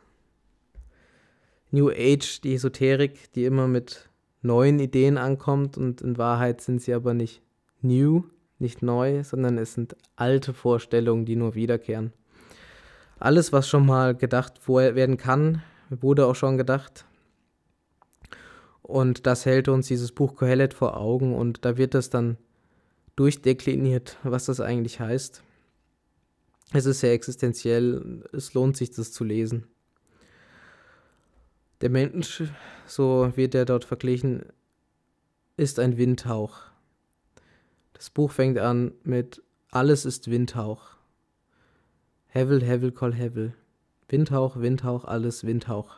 New Age, die Esoterik, die immer mit neuen Ideen ankommt und in Wahrheit sind sie aber nicht new, nicht neu, sondern es sind alte Vorstellungen, die nur wiederkehren. Alles, was schon mal gedacht werden kann, wurde auch schon gedacht. Und das hält uns dieses Buch Kohelet vor Augen und da wird das dann durchdekliniert, was das eigentlich heißt. Es ist sehr existenziell, es lohnt sich, das zu lesen. Der Mensch, so wird er dort verglichen, ist ein Windhauch. Das Buch fängt an mit Alles ist Windhauch. Hevel, Hevel, Kol Hevel. Windhauch, Windhauch, alles Windhauch.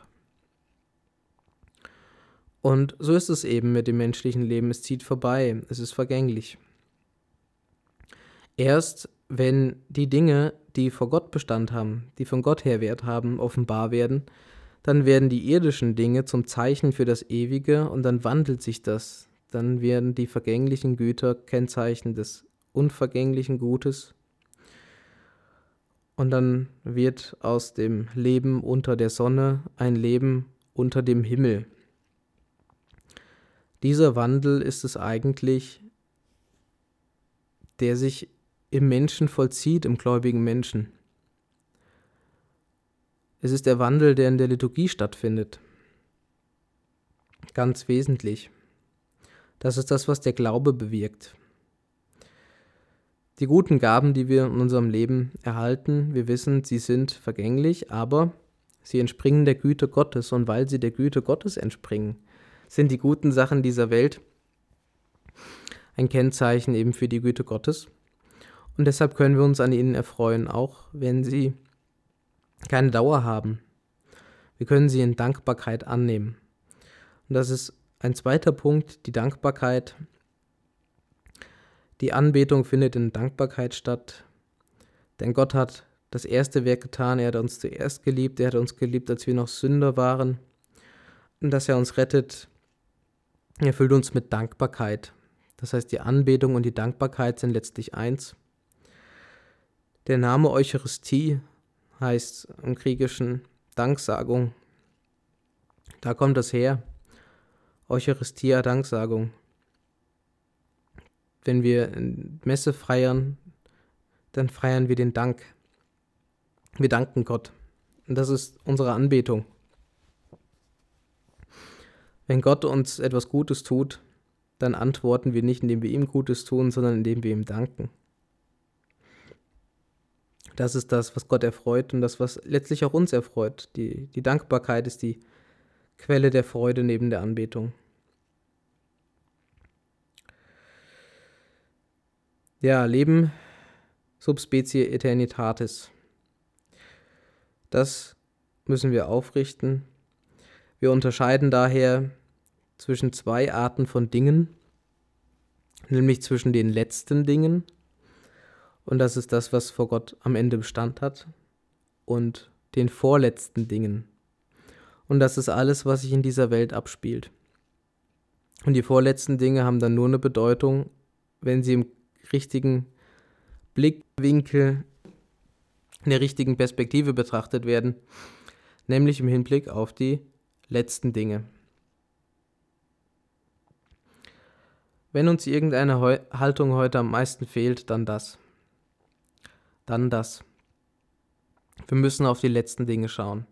Und so ist es eben mit dem menschlichen Leben. Es zieht vorbei, es ist vergänglich. Erst wenn die Dinge, die vor Gott Bestand haben, die von Gott her Wert haben, offenbar werden, dann werden die irdischen Dinge zum Zeichen für das Ewige und dann wandelt sich das dann werden die vergänglichen Güter Kennzeichen des unvergänglichen Gutes. Und dann wird aus dem Leben unter der Sonne ein Leben unter dem Himmel. Dieser Wandel ist es eigentlich, der sich im Menschen vollzieht, im gläubigen Menschen. Es ist der Wandel, der in der Liturgie stattfindet. Ganz wesentlich. Das ist das, was der Glaube bewirkt. Die guten Gaben, die wir in unserem Leben erhalten, wir wissen, sie sind vergänglich, aber sie entspringen der Güte Gottes und weil sie der Güte Gottes entspringen, sind die guten Sachen dieser Welt ein Kennzeichen eben für die Güte Gottes. Und deshalb können wir uns an ihnen erfreuen, auch wenn sie keine Dauer haben. Wir können sie in Dankbarkeit annehmen. Und das ist ein zweiter Punkt, die Dankbarkeit. Die Anbetung findet in Dankbarkeit statt, denn Gott hat das erste Werk getan, er hat uns zuerst geliebt, er hat uns geliebt, als wir noch Sünder waren. Und dass er uns rettet, erfüllt uns mit Dankbarkeit. Das heißt, die Anbetung und die Dankbarkeit sind letztlich eins. Der Name Eucharistie heißt im Griechischen Danksagung. Da kommt das her. Eucharistia Danksagung. Wenn wir Messe feiern, dann feiern wir den Dank. Wir danken Gott. Und das ist unsere Anbetung. Wenn Gott uns etwas Gutes tut, dann antworten wir nicht, indem wir ihm Gutes tun, sondern indem wir ihm danken. Das ist das, was Gott erfreut und das, was letztlich auch uns erfreut. Die, die Dankbarkeit ist die Quelle der Freude neben der Anbetung. Ja, Leben subspecie eternitatis. Das müssen wir aufrichten. Wir unterscheiden daher zwischen zwei Arten von Dingen, nämlich zwischen den letzten Dingen, und das ist das, was vor Gott am Ende Bestand hat, und den vorletzten Dingen. Und das ist alles, was sich in dieser Welt abspielt. Und die vorletzten Dinge haben dann nur eine Bedeutung, wenn sie im richtigen Blickwinkel, in der richtigen Perspektive betrachtet werden, nämlich im Hinblick auf die letzten Dinge. Wenn uns irgendeine Heu Haltung heute am meisten fehlt, dann das. Dann das. Wir müssen auf die letzten Dinge schauen.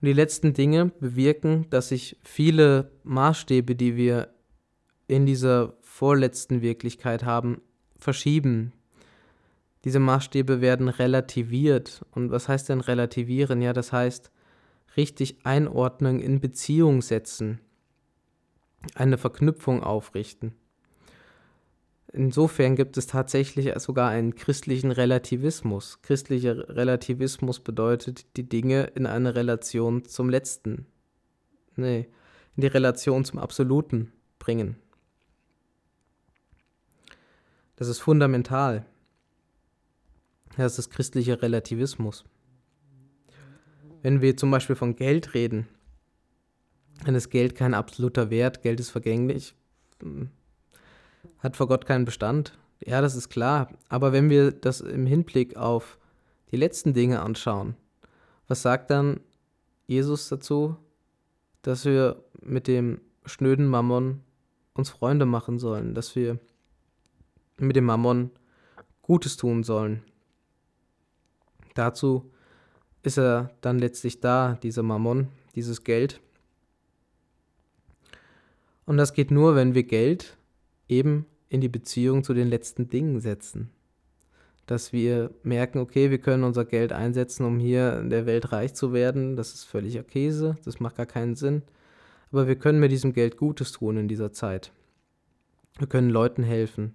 Und die letzten Dinge bewirken, dass sich viele Maßstäbe, die wir in dieser vorletzten Wirklichkeit haben, verschieben. Diese Maßstäbe werden relativiert. Und was heißt denn relativieren? Ja, das heißt richtig einordnen, in Beziehung setzen, eine Verknüpfung aufrichten. Insofern gibt es tatsächlich sogar einen christlichen Relativismus. Christlicher Relativismus bedeutet, die Dinge in eine Relation zum Letzten, nee, in die Relation zum Absoluten bringen. Das ist fundamental. Das ist christlicher Relativismus. Wenn wir zum Beispiel von Geld reden, dann ist Geld kein absoluter Wert, Geld ist vergänglich, hm, hat vor Gott keinen Bestand. Ja, das ist klar. Aber wenn wir das im Hinblick auf die letzten Dinge anschauen, was sagt dann Jesus dazu, dass wir mit dem schnöden Mammon uns Freunde machen sollen, dass wir mit dem Mammon Gutes tun sollen. Dazu ist er dann letztlich da, dieser Mammon, dieses Geld. Und das geht nur, wenn wir Geld eben in die Beziehung zu den letzten Dingen setzen. Dass wir merken, okay, wir können unser Geld einsetzen, um hier in der Welt reich zu werden. Das ist völliger Käse, das macht gar keinen Sinn. Aber wir können mit diesem Geld Gutes tun in dieser Zeit. Wir können Leuten helfen.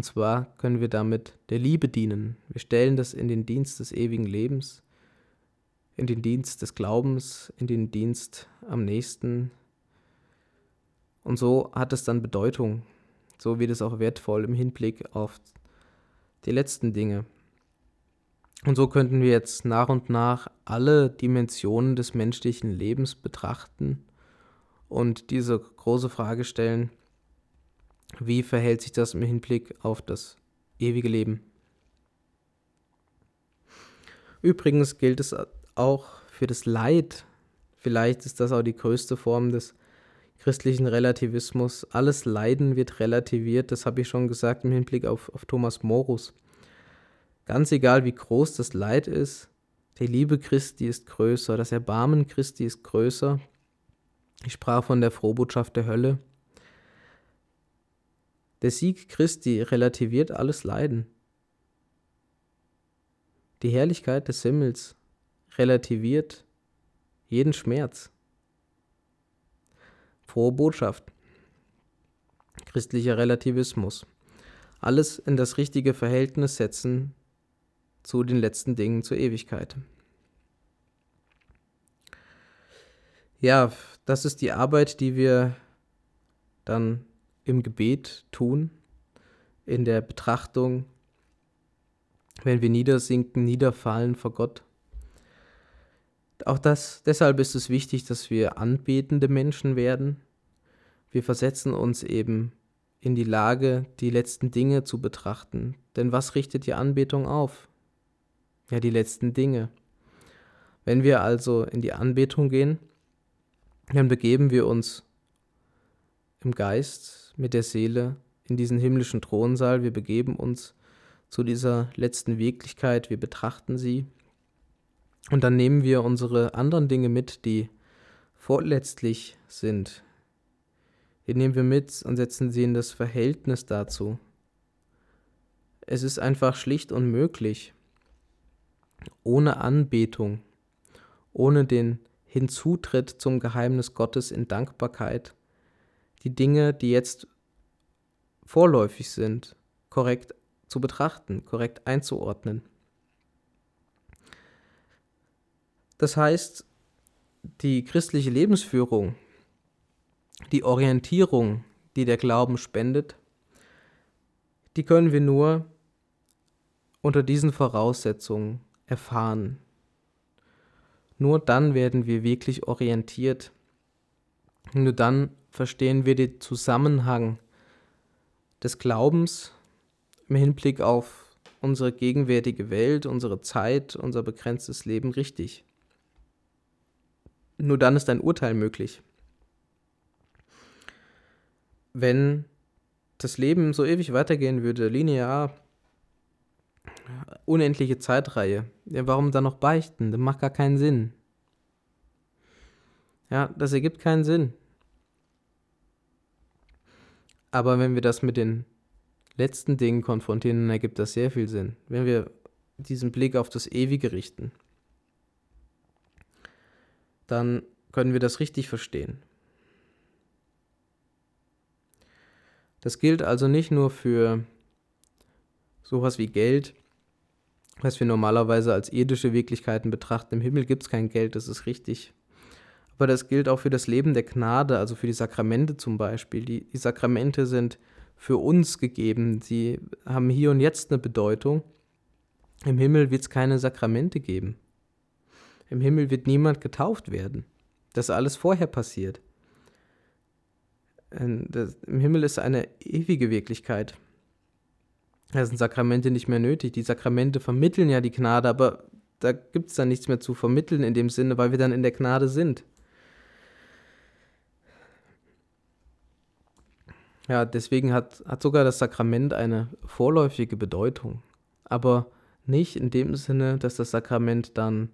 Und zwar können wir damit der Liebe dienen. Wir stellen das in den Dienst des ewigen Lebens, in den Dienst des Glaubens, in den Dienst am nächsten. Und so hat es dann Bedeutung. So wird es auch wertvoll im Hinblick auf die letzten Dinge. Und so könnten wir jetzt nach und nach alle Dimensionen des menschlichen Lebens betrachten und diese große Frage stellen, wie verhält sich das im Hinblick auf das ewige Leben? Übrigens gilt es auch für das Leid. Vielleicht ist das auch die größte Form des christlichen Relativismus. Alles Leiden wird relativiert, das habe ich schon gesagt im Hinblick auf, auf Thomas Morus. Ganz egal, wie groß das Leid ist, die Liebe Christi ist größer, das Erbarmen Christi ist größer. Ich sprach von der Frohbotschaft der Hölle. Der Sieg Christi relativiert alles Leiden. Die Herrlichkeit des Himmels relativiert jeden Schmerz. Frohe Botschaft. Christlicher Relativismus. Alles in das richtige Verhältnis setzen zu den letzten Dingen zur Ewigkeit. Ja, das ist die Arbeit, die wir dann im Gebet tun, in der Betrachtung, wenn wir niedersinken, niederfallen vor Gott. Auch das, deshalb ist es wichtig, dass wir anbetende Menschen werden. Wir versetzen uns eben in die Lage, die letzten Dinge zu betrachten. Denn was richtet die Anbetung auf? Ja, die letzten Dinge. Wenn wir also in die Anbetung gehen, dann begeben wir uns im Geist mit der Seele in diesen himmlischen Thronsaal. Wir begeben uns zu dieser letzten Wirklichkeit, wir betrachten sie und dann nehmen wir unsere anderen Dinge mit, die vorletztlich sind, den nehmen wir mit und setzen sie in das Verhältnis dazu. Es ist einfach schlicht unmöglich, ohne Anbetung, ohne den Hinzutritt zum Geheimnis Gottes in Dankbarkeit, die Dinge, die jetzt vorläufig sind, korrekt zu betrachten, korrekt einzuordnen. Das heißt, die christliche Lebensführung, die Orientierung, die der Glauben spendet, die können wir nur unter diesen Voraussetzungen erfahren. Nur dann werden wir wirklich orientiert. Nur dann verstehen wir den Zusammenhang des Glaubens im Hinblick auf unsere gegenwärtige Welt, unsere Zeit, unser begrenztes Leben richtig. Nur dann ist ein Urteil möglich. Wenn das Leben so ewig weitergehen würde, linear, unendliche Zeitreihe, ja, warum dann noch beichten? Das macht gar keinen Sinn. Ja, das ergibt keinen Sinn. Aber wenn wir das mit den letzten Dingen konfrontieren, dann ergibt das sehr viel Sinn. Wenn wir diesen Blick auf das Ewige richten, dann können wir das richtig verstehen. Das gilt also nicht nur für sowas wie Geld, was wir normalerweise als irdische Wirklichkeiten betrachten. Im Himmel gibt es kein Geld, das ist richtig. Aber das gilt auch für das Leben der Gnade, also für die Sakramente zum Beispiel. Die, die Sakramente sind für uns gegeben. Sie haben hier und jetzt eine Bedeutung. Im Himmel wird es keine Sakramente geben. Im Himmel wird niemand getauft werden. Das ist alles vorher passiert. Das, Im Himmel ist eine ewige Wirklichkeit. Da sind Sakramente nicht mehr nötig. Die Sakramente vermitteln ja die Gnade, aber da gibt es dann nichts mehr zu vermitteln in dem Sinne, weil wir dann in der Gnade sind. Ja, deswegen hat, hat sogar das Sakrament eine vorläufige Bedeutung. Aber nicht in dem Sinne, dass das Sakrament dann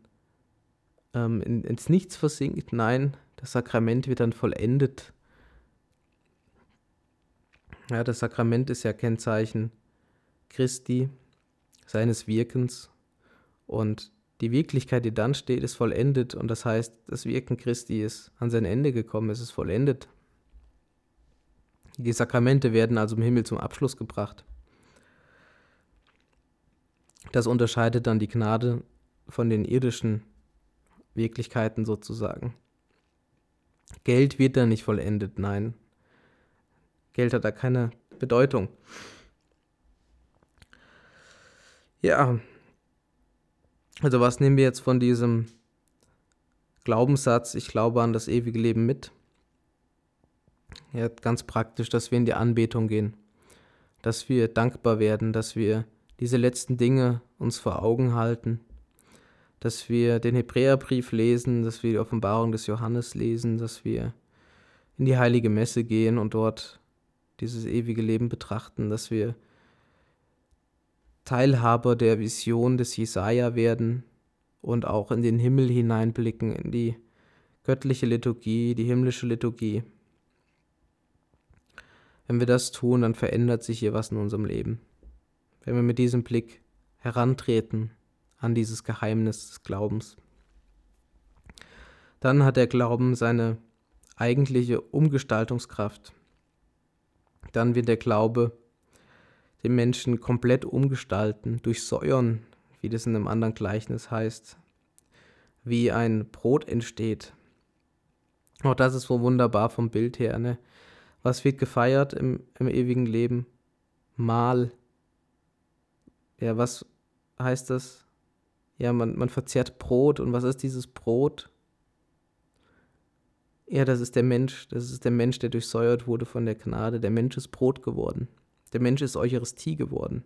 ähm, in, ins Nichts versinkt. Nein, das Sakrament wird dann vollendet. Ja, das Sakrament ist ja Kennzeichen Christi, seines Wirkens. Und die Wirklichkeit, die dann steht, ist vollendet. Und das heißt, das Wirken Christi ist an sein Ende gekommen, es ist vollendet. Die Sakramente werden also im Himmel zum Abschluss gebracht. Das unterscheidet dann die Gnade von den irdischen Wirklichkeiten sozusagen. Geld wird da nicht vollendet, nein. Geld hat da keine Bedeutung. Ja, also was nehmen wir jetzt von diesem Glaubenssatz, ich glaube an das ewige Leben mit? Ja, ganz praktisch, dass wir in die Anbetung gehen, dass wir dankbar werden, dass wir diese letzten Dinge uns vor Augen halten, dass wir den Hebräerbrief lesen, dass wir die Offenbarung des Johannes lesen, dass wir in die heilige Messe gehen und dort dieses ewige Leben betrachten, dass wir Teilhaber der Vision des Jesaja werden und auch in den Himmel hineinblicken, in die göttliche Liturgie, die himmlische Liturgie. Wenn wir das tun, dann verändert sich hier was in unserem Leben. Wenn wir mit diesem Blick herantreten an dieses Geheimnis des Glaubens, dann hat der Glauben seine eigentliche Umgestaltungskraft. Dann wird der Glaube den Menschen komplett umgestalten, durchsäuern, wie das in einem anderen Gleichnis heißt, wie ein Brot entsteht. Auch das ist so wunderbar vom Bild her. Ne? Was wird gefeiert im, im ewigen Leben? Mahl. Ja, was heißt das? Ja, man, man verzehrt Brot. Und was ist dieses Brot? Ja, das ist der Mensch. Das ist der Mensch, der durchsäuert wurde von der Gnade. Der Mensch ist Brot geworden. Der Mensch ist Eucharistie geworden.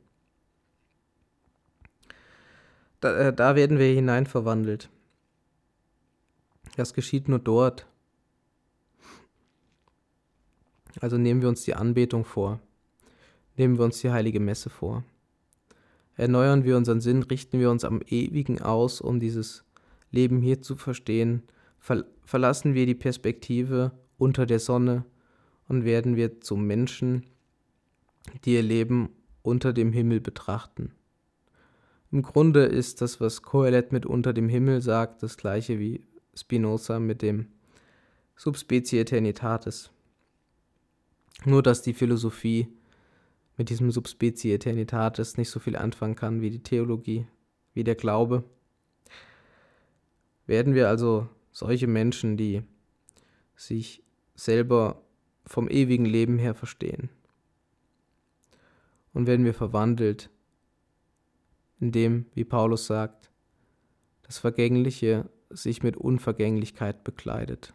Da, äh, da werden wir hinein verwandelt. Das geschieht nur dort. Also nehmen wir uns die Anbetung vor. Nehmen wir uns die heilige Messe vor. Erneuern wir unseren Sinn, richten wir uns am Ewigen aus, um dieses Leben hier zu verstehen. Ver verlassen wir die Perspektive unter der Sonne und werden wir zu Menschen, die ihr Leben unter dem Himmel betrachten. Im Grunde ist das, was Kohelet mit unter dem Himmel sagt, das gleiche wie Spinoza mit dem Subspecie Eternitatis. Nur dass die Philosophie mit diesem Subspecie Eternitatis nicht so viel anfangen kann wie die Theologie, wie der Glaube. Werden wir also solche Menschen, die sich selber vom ewigen Leben her verstehen. Und werden wir verwandelt, indem, wie Paulus sagt, das Vergängliche sich mit Unvergänglichkeit bekleidet.